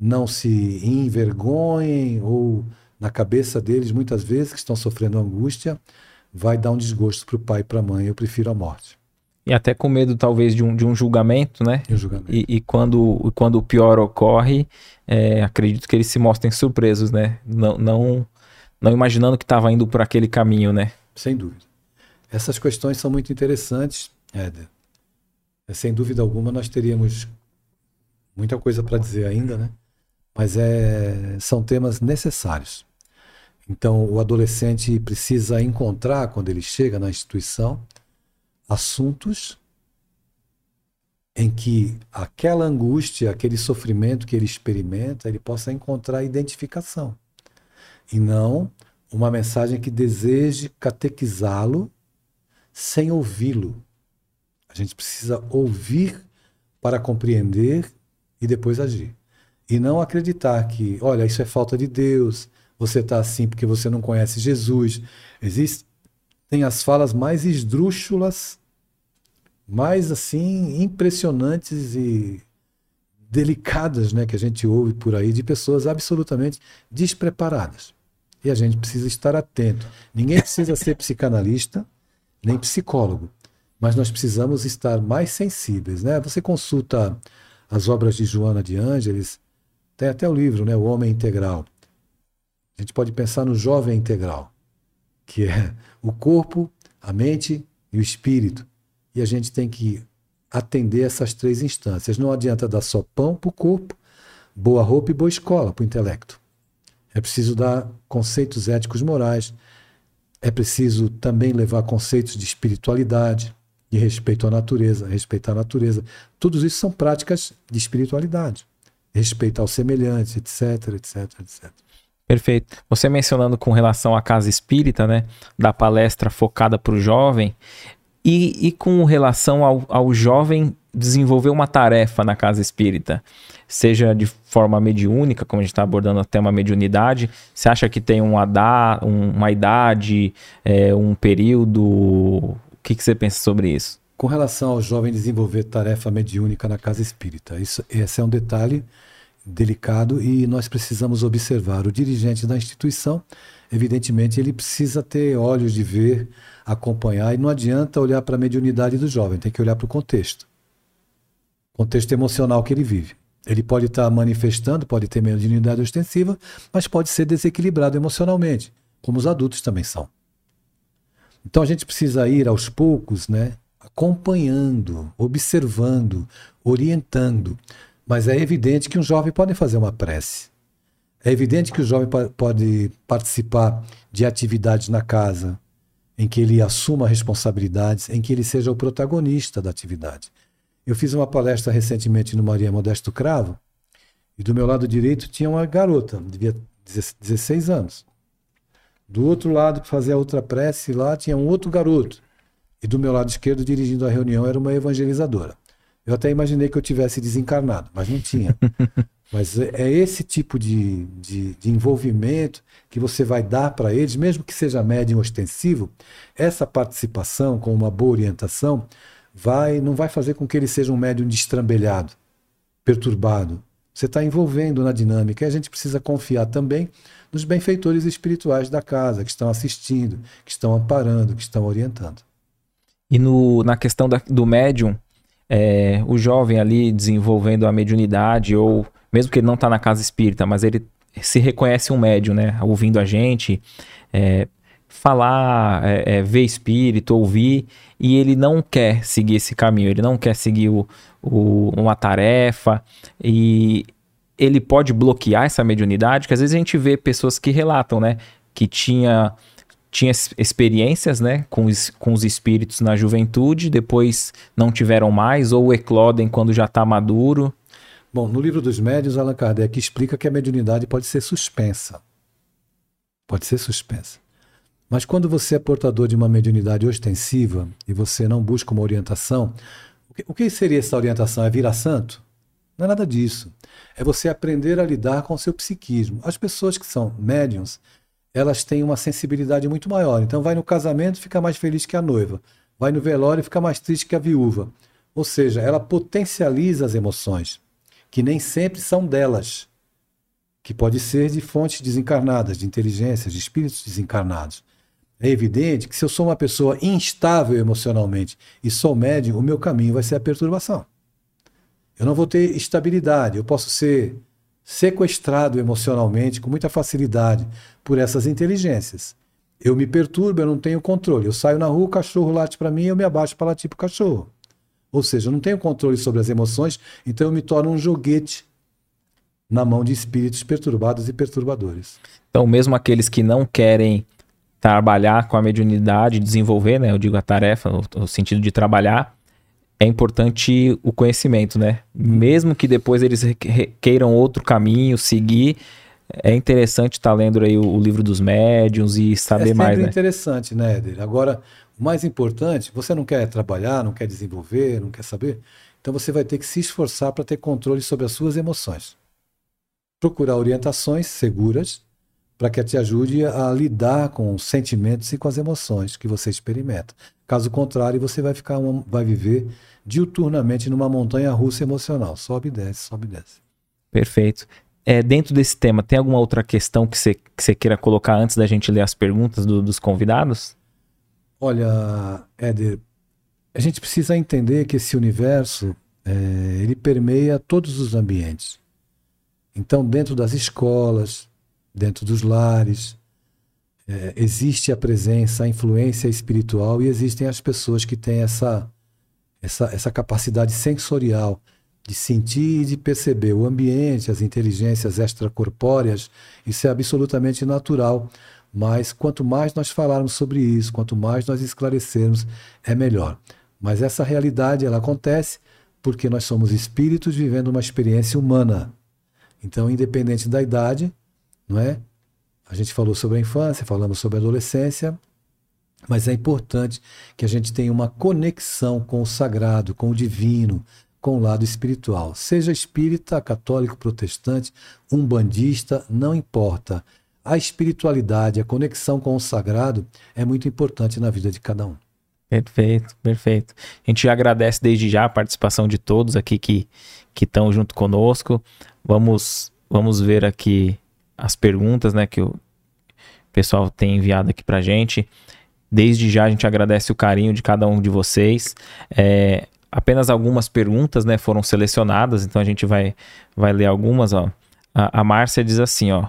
não se envergonhem ou na cabeça deles, muitas vezes, que estão sofrendo angústia, vai dar um desgosto para o pai e para a mãe. Eu prefiro a morte E até com medo, talvez, de um, de um julgamento, né? e o julgamento. E, e quando, quando o pior ocorre, é, acredito que eles se mostrem surpresos, né? Não, não, não imaginando que estava indo por aquele caminho, né? Sem dúvida. Essas questões são muito interessantes, Éder. É, Sem dúvida alguma, nós teríamos muita coisa para dizer ainda, né? Mas é, são temas necessários. Então, o adolescente precisa encontrar, quando ele chega na instituição, assuntos em que aquela angústia, aquele sofrimento que ele experimenta, ele possa encontrar identificação. E não uma mensagem que deseje catequizá-lo sem ouvi-lo. A gente precisa ouvir para compreender e depois agir. E não acreditar que, olha, isso é falta de Deus, você está assim porque você não conhece Jesus. Existem as falas mais esdrúxulas, mais assim, impressionantes e delicadas né, que a gente ouve por aí de pessoas absolutamente despreparadas. E a gente precisa estar atento. Ninguém precisa ser psicanalista, nem psicólogo, mas nós precisamos estar mais sensíveis. Né? Você consulta as obras de Joana de Ângeles, tem até o livro, né, O Homem Integral. A gente pode pensar no jovem integral, que é o corpo, a mente e o espírito. E a gente tem que atender essas três instâncias. Não adianta dar só pão para o corpo, boa roupa e boa escola para o intelecto. É preciso dar conceitos éticos morais. É preciso também levar conceitos de espiritualidade, de respeito à natureza, respeitar a natureza. Tudo isso são práticas de espiritualidade. Respeitar o semelhante, etc, etc, etc. Perfeito. Você mencionando com relação à casa espírita, né? Da palestra focada para o jovem, e, e com relação ao, ao jovem desenvolver uma tarefa na casa espírita, seja de forma mediúnica, como a gente está abordando até uma mediunidade, você acha que tem uma, da, um, uma idade, é, um período? O que, que você pensa sobre isso? Com relação ao jovem desenvolver tarefa mediúnica na casa espírita, isso, esse é um detalhe delicado e nós precisamos observar. O dirigente da instituição, evidentemente, ele precisa ter olhos de ver, acompanhar, e não adianta olhar para a mediunidade do jovem, tem que olhar para o contexto. Contexto emocional que ele vive. Ele pode estar manifestando, pode ter mediunidade ostensiva, mas pode ser desequilibrado emocionalmente, como os adultos também são. Então a gente precisa ir aos poucos, né, acompanhando, observando, orientando. Mas é evidente que um jovem pode fazer uma prece. É evidente que o jovem pode participar de atividades na casa, em que ele assuma responsabilidades, em que ele seja o protagonista da atividade. Eu fiz uma palestra recentemente no Maria Modesto Cravo, e do meu lado direito tinha uma garota, devia 16 anos. Do outro lado, para fazer a outra prece, lá tinha um outro garoto. E do meu lado esquerdo, dirigindo a reunião, era uma evangelizadora. Eu até imaginei que eu tivesse desencarnado, mas não tinha. mas é, é esse tipo de, de, de envolvimento que você vai dar para eles, mesmo que seja médium ostensivo, essa participação com uma boa orientação vai não vai fazer com que ele seja um médium destrambelhado, perturbado. Você está envolvendo na dinâmica e a gente precisa confiar também nos benfeitores espirituais da casa, que estão assistindo, que estão amparando, que estão orientando. E no, na questão da, do médium, é, o jovem ali desenvolvendo a mediunidade, ou mesmo que ele não está na casa espírita, mas ele se reconhece um médium, né? Ouvindo a gente, é, falar, é, é, ver espírito, ouvir, e ele não quer seguir esse caminho, ele não quer seguir o, o, uma tarefa, e ele pode bloquear essa mediunidade, que às vezes a gente vê pessoas que relatam, né? Que tinha, tinha experiências, né? Com os, com os espíritos na juventude, depois não tiveram mais, ou eclodem quando já está maduro. Bom, no livro dos médios, Allan Kardec explica que a mediunidade pode ser suspensa. Pode ser suspensa. Mas quando você é portador de uma mediunidade ostensiva e você não busca uma orientação, o que, seria essa orientação? É virar santo? Não é nada disso. É você aprender a lidar com o seu psiquismo. As pessoas que são médiums, elas têm uma sensibilidade muito maior. Então, vai no casamento, fica mais feliz que a noiva. Vai no velório, fica mais triste que a viúva. Ou seja, ela potencializa as emoções, que nem sempre são delas, que pode ser de fontes desencarnadas, de inteligências, de espíritos desencarnados. É evidente que se eu sou uma pessoa instável emocionalmente e sou médium, o meu caminho vai ser a perturbação. Eu não vou ter estabilidade, eu posso ser sequestrado emocionalmente com muita facilidade por essas inteligências. Eu me perturbo, eu não tenho controle. Eu saio na rua, o cachorro late para mim, eu me abaixo para latir para o cachorro. Ou seja, eu não tenho controle sobre as emoções, então eu me torno um joguete na mão de espíritos perturbados e perturbadores. Então, mesmo aqueles que não querem trabalhar com a mediunidade, desenvolver, né? Eu digo a tarefa, o, o sentido de trabalhar, é importante o conhecimento, né? Mesmo que depois eles queiram outro caminho, seguir, é interessante estar tá lendo aí o, o, livro dos médiuns e saber é mais, né? É interessante, né, Eder? Agora, o mais importante, você não quer trabalhar, não quer desenvolver, não quer saber, então você vai ter que se esforçar para ter controle sobre as suas emoções. Procurar orientações seguras para que te ajude a lidar com os sentimentos e com as emoções que você experimenta. Caso contrário, você vai ficar uma, vai viver diuturnamente numa montanha russa emocional. Sobe e desce, sobe e desce. Perfeito. É, dentro desse tema, tem alguma outra questão que você, que queira colocar antes da gente ler as perguntas do, dos convidados? Olha, Éder, a gente precisa entender que esse universo é, ele permeia todos os ambientes. Então, dentro das escolas, dentro dos lares. É, existe a presença, a influência espiritual e existem as pessoas que têm essa, essa, essa capacidade sensorial de sentir e de perceber o ambiente, as inteligências extracorpóreas. Isso é absolutamente natural. Mas quanto mais nós falarmos sobre isso, quanto mais nós esclarecermos, é melhor. Mas essa realidade ela acontece porque nós somos espíritos vivendo uma experiência humana. Então, independente da idade, não é? A gente falou sobre a infância, falamos sobre a adolescência, mas é importante que a gente tenha uma conexão com o sagrado, com o divino, com o lado espiritual. Seja espírita, católico, protestante, umbandista, não importa. A espiritualidade, a conexão com o sagrado é muito importante na vida de cada um. Perfeito, perfeito. A gente agradece desde já a participação de todos aqui que que estão junto conosco. Vamos vamos ver aqui as perguntas né, que o pessoal tem enviado aqui para gente. Desde já a gente agradece o carinho de cada um de vocês. É, apenas algumas perguntas né, foram selecionadas, então a gente vai, vai ler algumas. Ó. A, a Márcia diz assim: ó,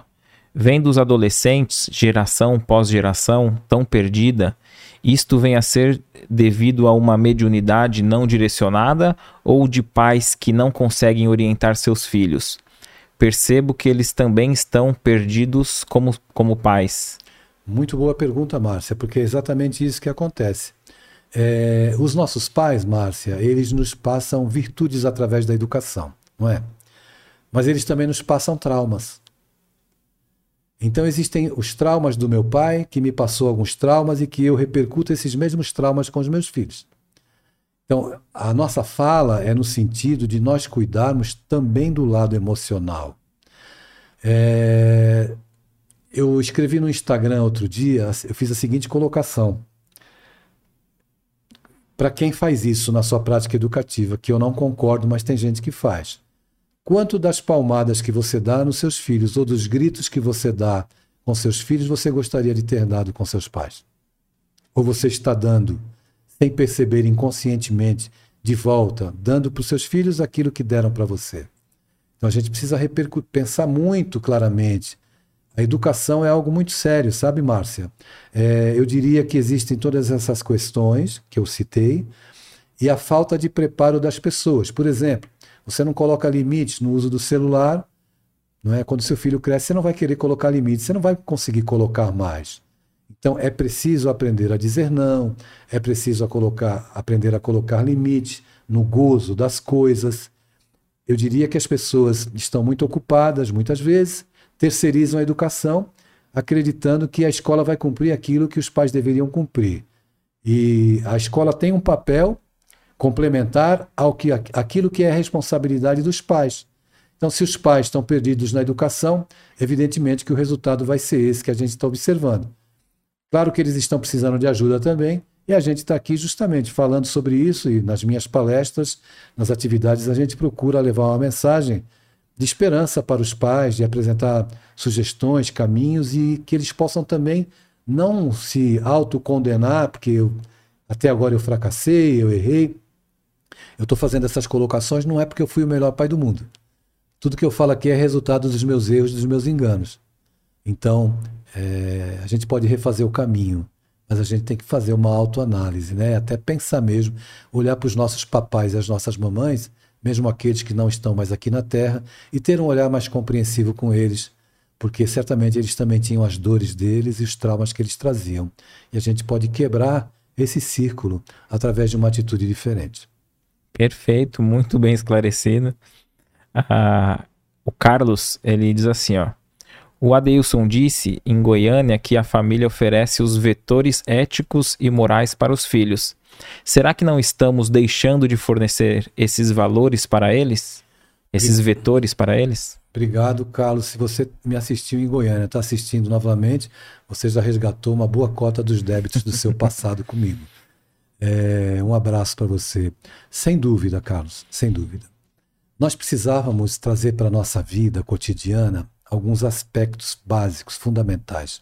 vendo os adolescentes, geração pós geração, tão perdida, isto vem a ser devido a uma mediunidade não direcionada ou de pais que não conseguem orientar seus filhos? Percebo que eles também estão perdidos como, como pais? Muito boa pergunta, Márcia, porque é exatamente isso que acontece. É, os nossos pais, Márcia, eles nos passam virtudes através da educação, não é? Mas eles também nos passam traumas. Então existem os traumas do meu pai, que me passou alguns traumas e que eu repercuto esses mesmos traumas com os meus filhos. Então, a nossa fala é no sentido de nós cuidarmos também do lado emocional. É, eu escrevi no Instagram outro dia, eu fiz a seguinte colocação. Para quem faz isso na sua prática educativa, que eu não concordo, mas tem gente que faz. Quanto das palmadas que você dá nos seus filhos ou dos gritos que você dá com seus filhos você gostaria de ter dado com seus pais? Ou você está dando sem perceber inconscientemente, de volta, dando para os seus filhos aquilo que deram para você. Então a gente precisa pensar muito claramente. A educação é algo muito sério, sabe, Márcia? É, eu diria que existem todas essas questões que eu citei e a falta de preparo das pessoas. Por exemplo, você não coloca limites no uso do celular, não é? Quando seu filho cresce, você não vai querer colocar limites, você não vai conseguir colocar mais. Então é preciso aprender a dizer não, é preciso a colocar, aprender a colocar limite no gozo das coisas. Eu diria que as pessoas estão muito ocupadas, muitas vezes, terceirizam a educação, acreditando que a escola vai cumprir aquilo que os pais deveriam cumprir. E a escola tem um papel complementar ao que aquilo que é a responsabilidade dos pais. Então, se os pais estão perdidos na educação, evidentemente que o resultado vai ser esse que a gente está observando. Claro que eles estão precisando de ajuda também, e a gente está aqui justamente falando sobre isso, e nas minhas palestras, nas atividades, a gente procura levar uma mensagem de esperança para os pais, de apresentar sugestões, caminhos, e que eles possam também não se autocondenar, porque eu, até agora eu fracassei, eu errei. Eu estou fazendo essas colocações não é porque eu fui o melhor pai do mundo. Tudo que eu falo aqui é resultado dos meus erros, dos meus enganos. Então, é, a gente pode refazer o caminho, mas a gente tem que fazer uma autoanálise, né? Até pensar mesmo, olhar para os nossos papais e as nossas mamães, mesmo aqueles que não estão mais aqui na Terra, e ter um olhar mais compreensivo com eles, porque certamente eles também tinham as dores deles e os traumas que eles traziam. E a gente pode quebrar esse círculo através de uma atitude diferente. Perfeito, muito bem esclarecido. Ah, o Carlos, ele diz assim, ó. O Adeilson disse em Goiânia que a família oferece os vetores éticos e morais para os filhos. Será que não estamos deixando de fornecer esses valores para eles? Esses vetores para eles? Obrigado, Carlos. Se você me assistiu em Goiânia, está assistindo novamente, você já resgatou uma boa cota dos débitos do seu passado comigo. É, um abraço para você. Sem dúvida, Carlos, sem dúvida. Nós precisávamos trazer para a nossa vida cotidiana alguns aspectos básicos, fundamentais.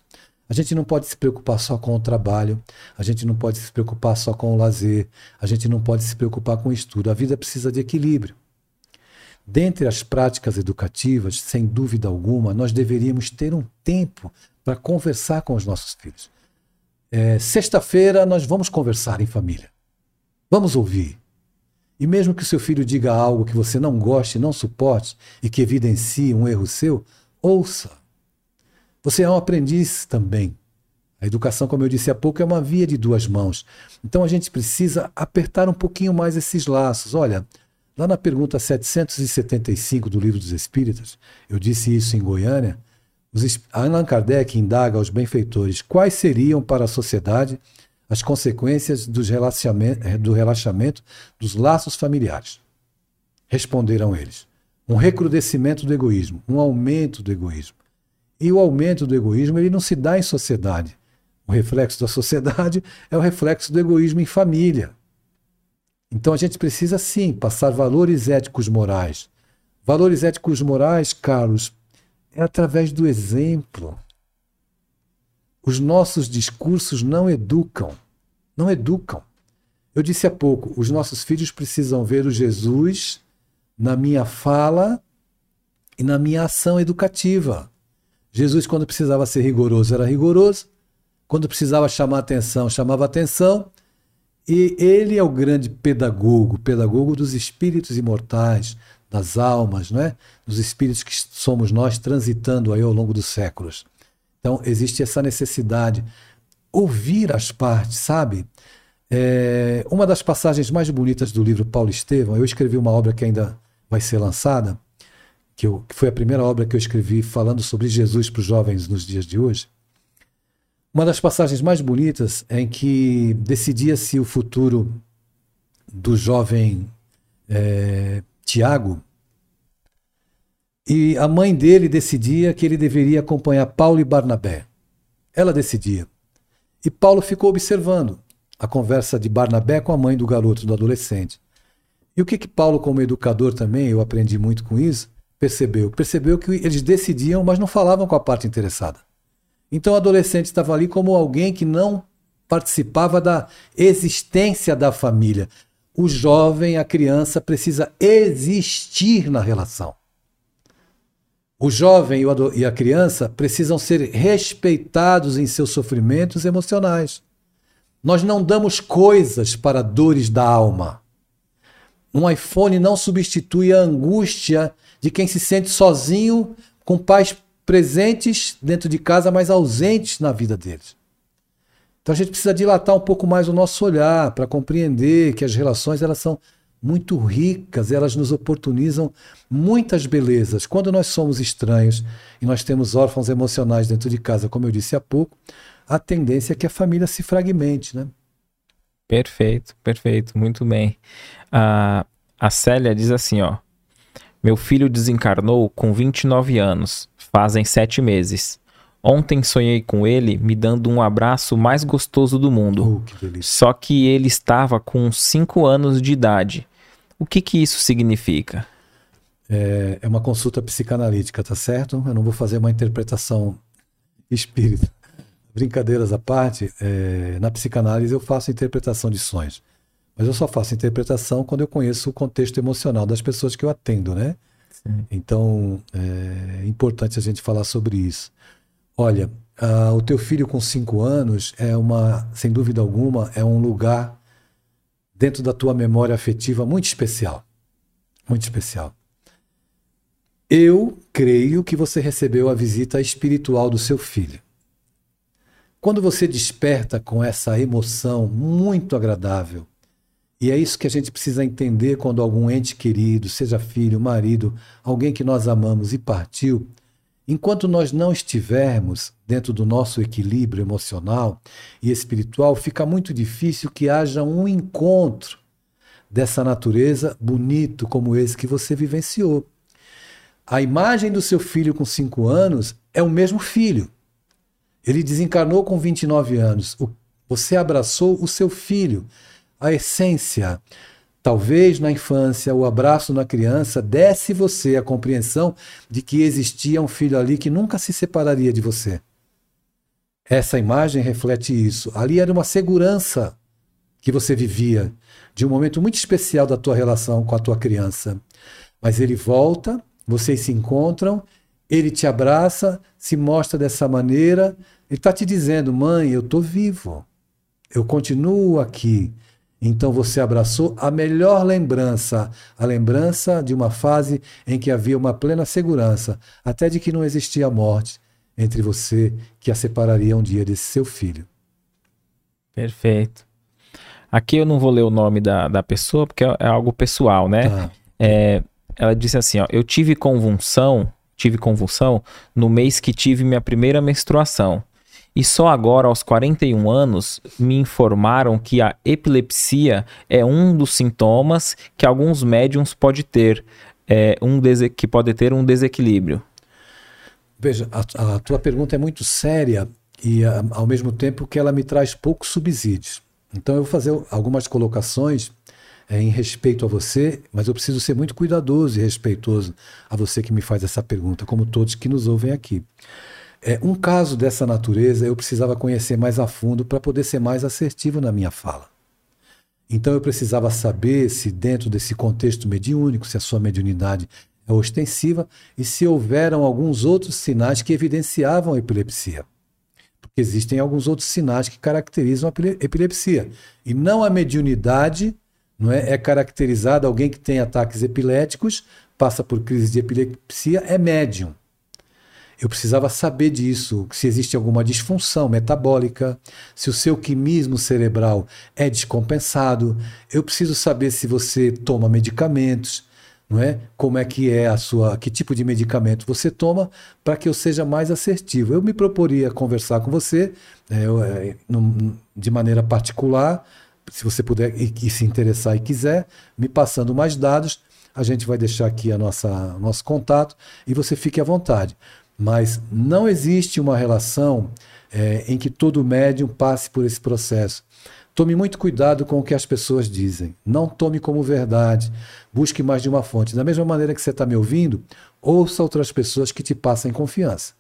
A gente não pode se preocupar só com o trabalho, a gente não pode se preocupar só com o lazer, a gente não pode se preocupar com o estudo. A vida precisa de equilíbrio. Dentre as práticas educativas, sem dúvida alguma, nós deveríamos ter um tempo para conversar com os nossos filhos. É, Sexta-feira nós vamos conversar em família. Vamos ouvir. E mesmo que o seu filho diga algo que você não goste, não suporte e que evidencie um erro seu, ouça. Você é um aprendiz também. A educação, como eu disse há pouco, é uma via de duas mãos. Então a gente precisa apertar um pouquinho mais esses laços. Olha, lá na pergunta 775 do Livro dos Espíritos, eu disse isso em Goiânia, Allan Kardec indaga aos benfeitores quais seriam para a sociedade as consequências do relaxamento dos laços familiares. Responderam eles: um recrudescimento do egoísmo, um aumento do egoísmo. E o aumento do egoísmo ele não se dá em sociedade. O reflexo da sociedade é o reflexo do egoísmo em família. Então a gente precisa sim passar valores éticos morais. Valores éticos morais, Carlos, é através do exemplo. Os nossos discursos não educam. Não educam. Eu disse há pouco, os nossos filhos precisam ver o Jesus na minha fala e na minha ação educativa. Jesus, quando precisava ser rigoroso, era rigoroso. Quando precisava chamar atenção, chamava atenção. E ele é o grande pedagogo, pedagogo dos espíritos imortais, das almas, não é? Dos espíritos que somos nós transitando aí ao longo dos séculos. Então, existe essa necessidade. Ouvir as partes, sabe? É, uma das passagens mais bonitas do livro Paulo Estevam, eu escrevi uma obra que ainda vai ser lançada, que, eu, que foi a primeira obra que eu escrevi falando sobre Jesus para os jovens nos dias de hoje. Uma das passagens mais bonitas é em que decidia-se o futuro do jovem é, Tiago, e a mãe dele decidia que ele deveria acompanhar Paulo e Barnabé. Ela decidia. E Paulo ficou observando a conversa de Barnabé com a mãe do garoto, do adolescente. E o que que Paulo, como educador também, eu aprendi muito com isso, percebeu? Percebeu que eles decidiam, mas não falavam com a parte interessada. Então o adolescente estava ali como alguém que não participava da existência da família. O jovem, a criança, precisa existir na relação. O jovem e a criança precisam ser respeitados em seus sofrimentos emocionais. Nós não damos coisas para dores da alma. Um iPhone não substitui a angústia de quem se sente sozinho, com pais presentes dentro de casa, mas ausentes na vida deles. Então a gente precisa dilatar um pouco mais o nosso olhar para compreender que as relações elas são muito ricas, elas nos oportunizam muitas belezas. Quando nós somos estranhos e nós temos órfãos emocionais dentro de casa, como eu disse há pouco, a tendência é que a família se fragmente, né? Perfeito, perfeito, muito bem. A, a Célia diz assim, ó. Meu filho desencarnou com 29 anos, fazem sete meses. Ontem sonhei com ele me dando um abraço mais gostoso do mundo. Oh, que Só que ele estava com 5 anos de idade. O que, que isso significa? É, é uma consulta psicanalítica, tá certo? Eu não vou fazer uma interpretação espírita. Brincadeiras à parte, é, na psicanálise eu faço interpretação de sonhos. Mas eu só faço interpretação quando eu conheço o contexto emocional das pessoas que eu atendo, né? Sim. Então, é importante a gente falar sobre isso. Olha, uh, o teu filho com cinco anos é uma, sem dúvida alguma, é um lugar dentro da tua memória afetiva muito especial. Muito especial. Eu creio que você recebeu a visita espiritual do seu filho. Quando você desperta com essa emoção muito agradável, e é isso que a gente precisa entender quando algum ente querido, seja filho, marido, alguém que nós amamos e partiu, Enquanto nós não estivermos dentro do nosso equilíbrio emocional e espiritual, fica muito difícil que haja um encontro dessa natureza bonito como esse que você vivenciou. A imagem do seu filho com 5 anos é o mesmo filho. Ele desencarnou com 29 anos. Você abraçou o seu filho. A essência, Talvez na infância o abraço na criança desse você a compreensão de que existia um filho ali que nunca se separaria de você. Essa imagem reflete isso. Ali era uma segurança que você vivia de um momento muito especial da tua relação com a tua criança. Mas ele volta, vocês se encontram, ele te abraça, se mostra dessa maneira, ele está te dizendo: mãe, eu estou vivo, eu continuo aqui. Então você abraçou a melhor lembrança, a lembrança de uma fase em que havia uma plena segurança, até de que não existia morte entre você que a separaria um dia desse seu filho. Perfeito. Aqui eu não vou ler o nome da, da pessoa, porque é, é algo pessoal, né? Tá. É, ela disse assim: ó, eu tive convulsão, tive convulsão no mês que tive minha primeira menstruação. E só agora, aos 41 anos, me informaram que a epilepsia é um dos sintomas que alguns médiums pode ter, é, um que pode ter um desequilíbrio. Veja, a, a tua pergunta é muito séria e a, ao mesmo tempo que ela me traz poucos subsídios. Então eu vou fazer algumas colocações é, em respeito a você, mas eu preciso ser muito cuidadoso e respeitoso a você que me faz essa pergunta, como todos que nos ouvem aqui. É, um caso dessa natureza eu precisava conhecer mais a fundo para poder ser mais assertivo na minha fala. Então eu precisava saber se dentro desse contexto mediúnico, se a sua mediunidade é ostensiva e se houveram alguns outros sinais que evidenciavam a epilepsia. Porque existem alguns outros sinais que caracterizam a epilepsia. E não a mediunidade não é, é caracterizada, alguém que tem ataques epiléticos, passa por crise de epilepsia, é médium. Eu precisava saber disso, se existe alguma disfunção metabólica, se o seu quimismo cerebral é descompensado. Eu preciso saber se você toma medicamentos, não é? Como é que é a sua, que tipo de medicamento você toma para que eu seja mais assertivo. Eu me proporia conversar com você é, é, de maneira particular se você puder e, e, se interessar e quiser, me passando mais dados, a gente vai deixar aqui a nossa nosso contato e você fique à vontade. Mas não existe uma relação é, em que todo médium passe por esse processo. Tome muito cuidado com o que as pessoas dizem. Não tome como verdade. Busque mais de uma fonte. Da mesma maneira que você está me ouvindo, ouça outras pessoas que te passem confiança.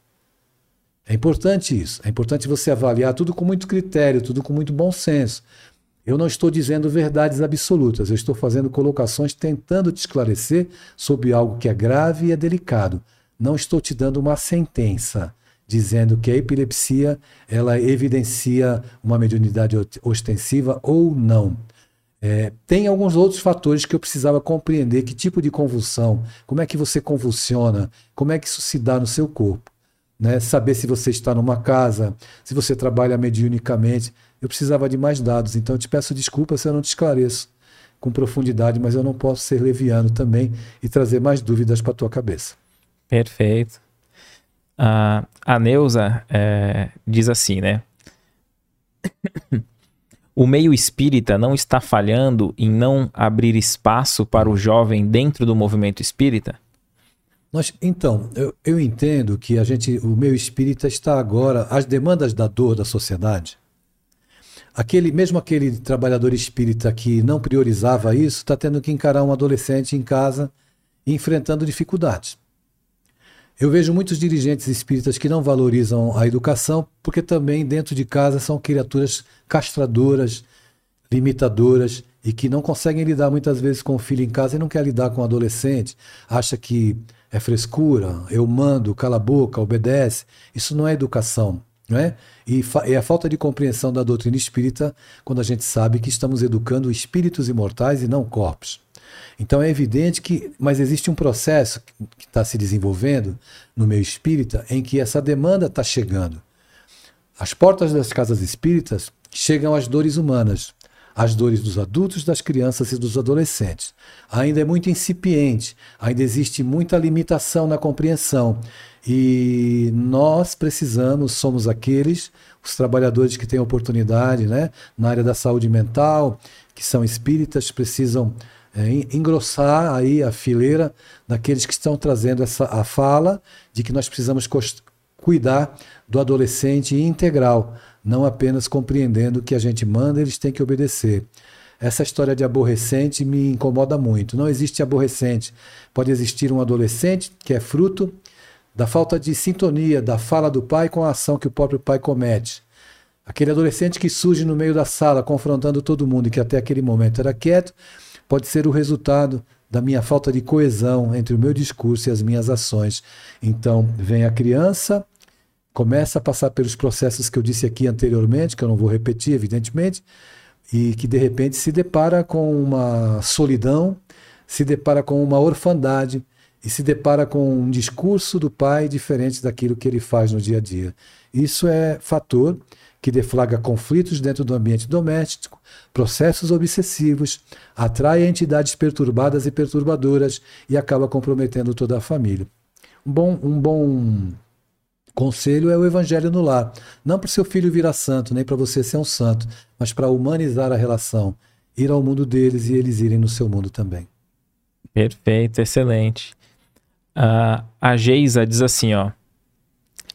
É importante isso. É importante você avaliar tudo com muito critério, tudo com muito bom senso. Eu não estou dizendo verdades absolutas, eu estou fazendo colocações tentando te esclarecer sobre algo que é grave e é delicado. Não estou te dando uma sentença dizendo que a epilepsia ela evidencia uma mediunidade ostensiva ou não. É, tem alguns outros fatores que eu precisava compreender, que tipo de convulsão, como é que você convulsiona, como é que isso se dá no seu corpo. Né? Saber se você está numa casa, se você trabalha mediunicamente. Eu precisava de mais dados, então eu te peço desculpa se eu não te esclareço com profundidade, mas eu não posso ser leviano também e trazer mais dúvidas para a tua cabeça. Perfeito. Uh, a Neuza é, diz assim, né? o meio espírita não está falhando em não abrir espaço para o jovem dentro do movimento espírita? Nós, então, eu, eu entendo que a gente, o meio espírita está agora, as demandas da dor da sociedade, aquele mesmo aquele trabalhador espírita que não priorizava isso, está tendo que encarar um adolescente em casa enfrentando dificuldades. Eu vejo muitos dirigentes espíritas que não valorizam a educação, porque também dentro de casa são criaturas castradoras, limitadoras e que não conseguem lidar muitas vezes com o filho em casa e não quer lidar com o adolescente, acha que é frescura, eu mando, cala a boca, obedece. Isso não é educação. Não é? E é a falta de compreensão da doutrina espírita quando a gente sabe que estamos educando espíritos imortais e não corpos. Então é evidente que, mas existe um processo que está se desenvolvendo no meio espírita em que essa demanda está chegando. As portas das casas espíritas chegam às dores humanas, às dores dos adultos, das crianças e dos adolescentes. Ainda é muito incipiente, ainda existe muita limitação na compreensão. E nós precisamos, somos aqueles, os trabalhadores que têm oportunidade né, na área da saúde mental, que são espíritas, precisam é, engrossar aí a fileira daqueles que estão trazendo essa, a fala de que nós precisamos cuidar do adolescente integral, não apenas compreendendo que a gente manda, eles têm que obedecer. Essa história de aborrecente me incomoda muito. Não existe aborrecente. Pode existir um adolescente que é fruto da falta de sintonia da fala do pai com a ação que o próprio pai comete. Aquele adolescente que surge no meio da sala confrontando todo mundo que até aquele momento era quieto, pode ser o resultado da minha falta de coesão entre o meu discurso e as minhas ações. Então, vem a criança, começa a passar pelos processos que eu disse aqui anteriormente, que eu não vou repetir, evidentemente, e que de repente se depara com uma solidão, se depara com uma orfandade e se depara com um discurso do pai diferente daquilo que ele faz no dia a dia. Isso é fator que deflagra conflitos dentro do ambiente doméstico, processos obsessivos, atrai entidades perturbadas e perturbadoras e acaba comprometendo toda a família. Um bom, um bom conselho é o evangelho no lar. Não para o seu filho virar santo, nem para você ser um santo, mas para humanizar a relação, ir ao mundo deles e eles irem no seu mundo também. Perfeito, excelente. Uh, a Geisa diz assim, ó.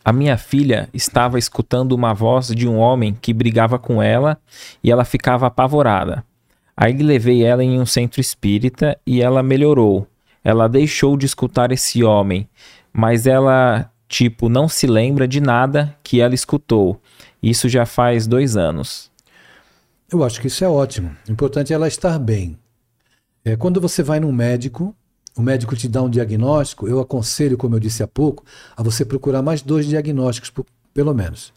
A minha filha estava escutando uma voz de um homem que brigava com ela e ela ficava apavorada. Aí levei ela em um centro espírita e ela melhorou. Ela deixou de escutar esse homem, mas ela, tipo, não se lembra de nada que ela escutou. Isso já faz dois anos. Eu acho que isso é ótimo. O importante é ela estar bem. É, quando você vai num médico, o médico te dá um diagnóstico, eu aconselho, como eu disse há pouco, a você procurar mais dois diagnósticos, pelo menos.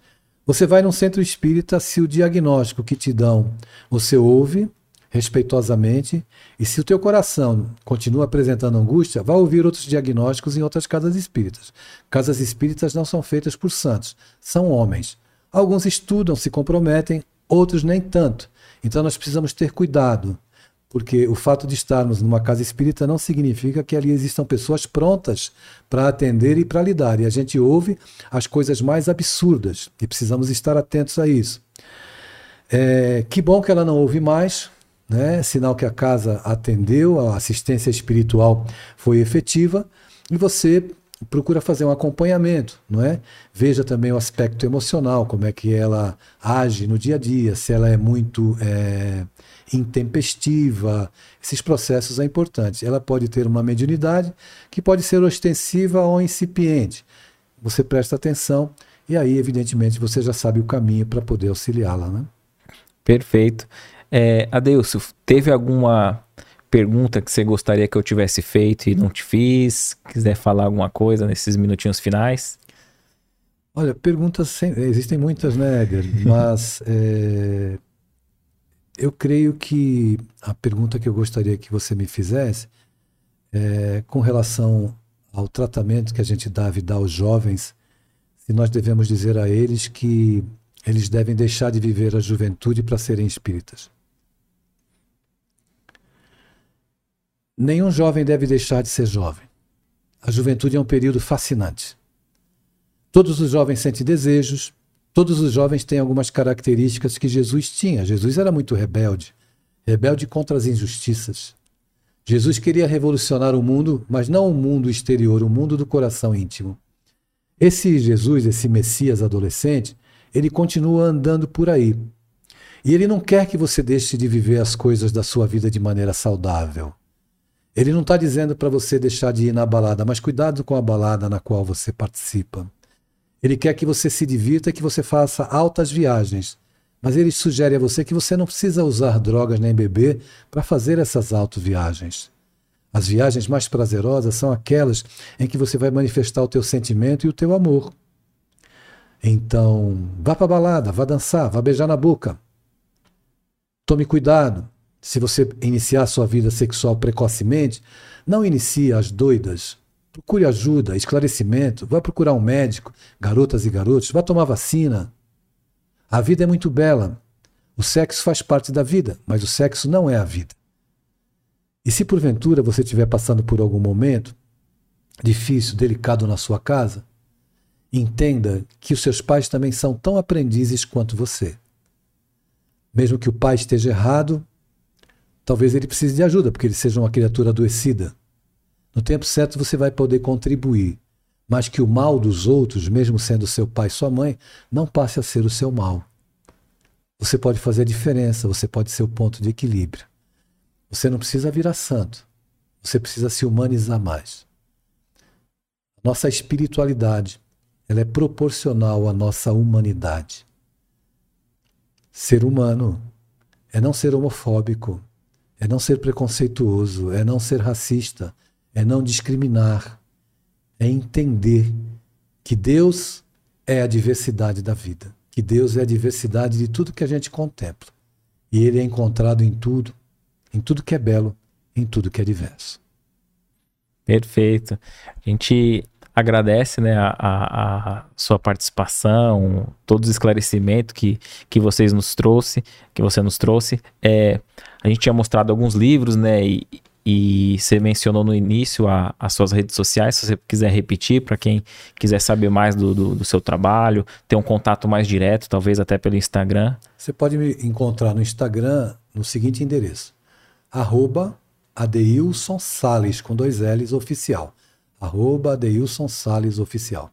Você vai num centro espírita se o diagnóstico que te dão você ouve respeitosamente e se o teu coração continua apresentando angústia, vá ouvir outros diagnósticos em outras casas espíritas. Casas espíritas não são feitas por santos, são homens. Alguns estudam, se comprometem, outros nem tanto. Então nós precisamos ter cuidado porque o fato de estarmos numa casa espírita não significa que ali existam pessoas prontas para atender e para lidar. E a gente ouve as coisas mais absurdas e precisamos estar atentos a isso. É, que bom que ela não ouve mais, né? Sinal que a casa atendeu, a assistência espiritual foi efetiva e você procura fazer um acompanhamento, não é? Veja também o aspecto emocional, como é que ela age no dia a dia, se ela é muito é, intempestiva. Esses processos é importante. Ela pode ter uma mediunidade que pode ser ostensiva ou incipiente. Você presta atenção e aí, evidentemente, você já sabe o caminho para poder auxiliá-la, né? Perfeito. É, Adeilson, teve alguma pergunta que você gostaria que eu tivesse feito e não te fiz? Quiser falar alguma coisa nesses minutinhos finais? Olha, perguntas sem... existem muitas, né, Edgar? Mas é... eu creio que a pergunta que eu gostaria que você me fizesse é com relação ao tratamento que a gente deve dar aos jovens, se nós devemos dizer a eles que eles devem deixar de viver a juventude para serem espíritas. Nenhum jovem deve deixar de ser jovem. A juventude é um período fascinante. Todos os jovens sentem desejos, todos os jovens têm algumas características que Jesus tinha. Jesus era muito rebelde, rebelde contra as injustiças. Jesus queria revolucionar o mundo, mas não o mundo exterior, o mundo do coração íntimo. Esse Jesus, esse Messias adolescente, ele continua andando por aí. E ele não quer que você deixe de viver as coisas da sua vida de maneira saudável. Ele não está dizendo para você deixar de ir na balada, mas cuidado com a balada na qual você participa. Ele quer que você se divirta que você faça altas viagens. Mas ele sugere a você que você não precisa usar drogas nem beber para fazer essas autoviagens. As viagens mais prazerosas são aquelas em que você vai manifestar o teu sentimento e o teu amor. Então, vá para a balada, vá dançar, vá beijar na boca. Tome cuidado, se você iniciar sua vida sexual precocemente, não inicie as doidas. Procure ajuda, esclarecimento, vá procurar um médico, garotas e garotos, vá tomar vacina. A vida é muito bela. O sexo faz parte da vida, mas o sexo não é a vida. E se porventura você estiver passando por algum momento difícil, delicado na sua casa, entenda que os seus pais também são tão aprendizes quanto você. Mesmo que o pai esteja errado, Talvez ele precise de ajuda, porque ele seja uma criatura adoecida. No tempo certo você vai poder contribuir, mas que o mal dos outros, mesmo sendo seu pai sua mãe, não passe a ser o seu mal. Você pode fazer a diferença, você pode ser o ponto de equilíbrio. Você não precisa virar santo, você precisa se humanizar mais. Nossa espiritualidade, ela é proporcional à nossa humanidade. Ser humano é não ser homofóbico, é não ser preconceituoso, é não ser racista, é não discriminar, é entender que Deus é a diversidade da vida, que Deus é a diversidade de tudo que a gente contempla. E Ele é encontrado em tudo, em tudo que é belo, em tudo que é diverso. Perfeito. A gente agradece né, a, a, a, sua participação, todos os esclarecimentos que, que vocês nos trouxe, que você nos trouxe. É, a gente tinha mostrado alguns livros, né? E, e você mencionou no início a, as suas redes sociais, se você quiser repetir, para quem quiser saber mais do, do, do, seu trabalho, ter um contato mais direto, talvez até pelo Instagram. Você pode me encontrar no Instagram no seguinte endereço: arroba Adeilson Sales, com dois L's, oficial arroba Adeilson Salles Oficial.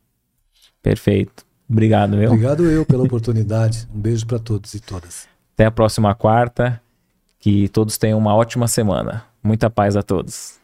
Perfeito. Obrigado, meu. Obrigado eu pela oportunidade. Um beijo para todos e todas. Até a próxima quarta. Que todos tenham uma ótima semana. Muita paz a todos.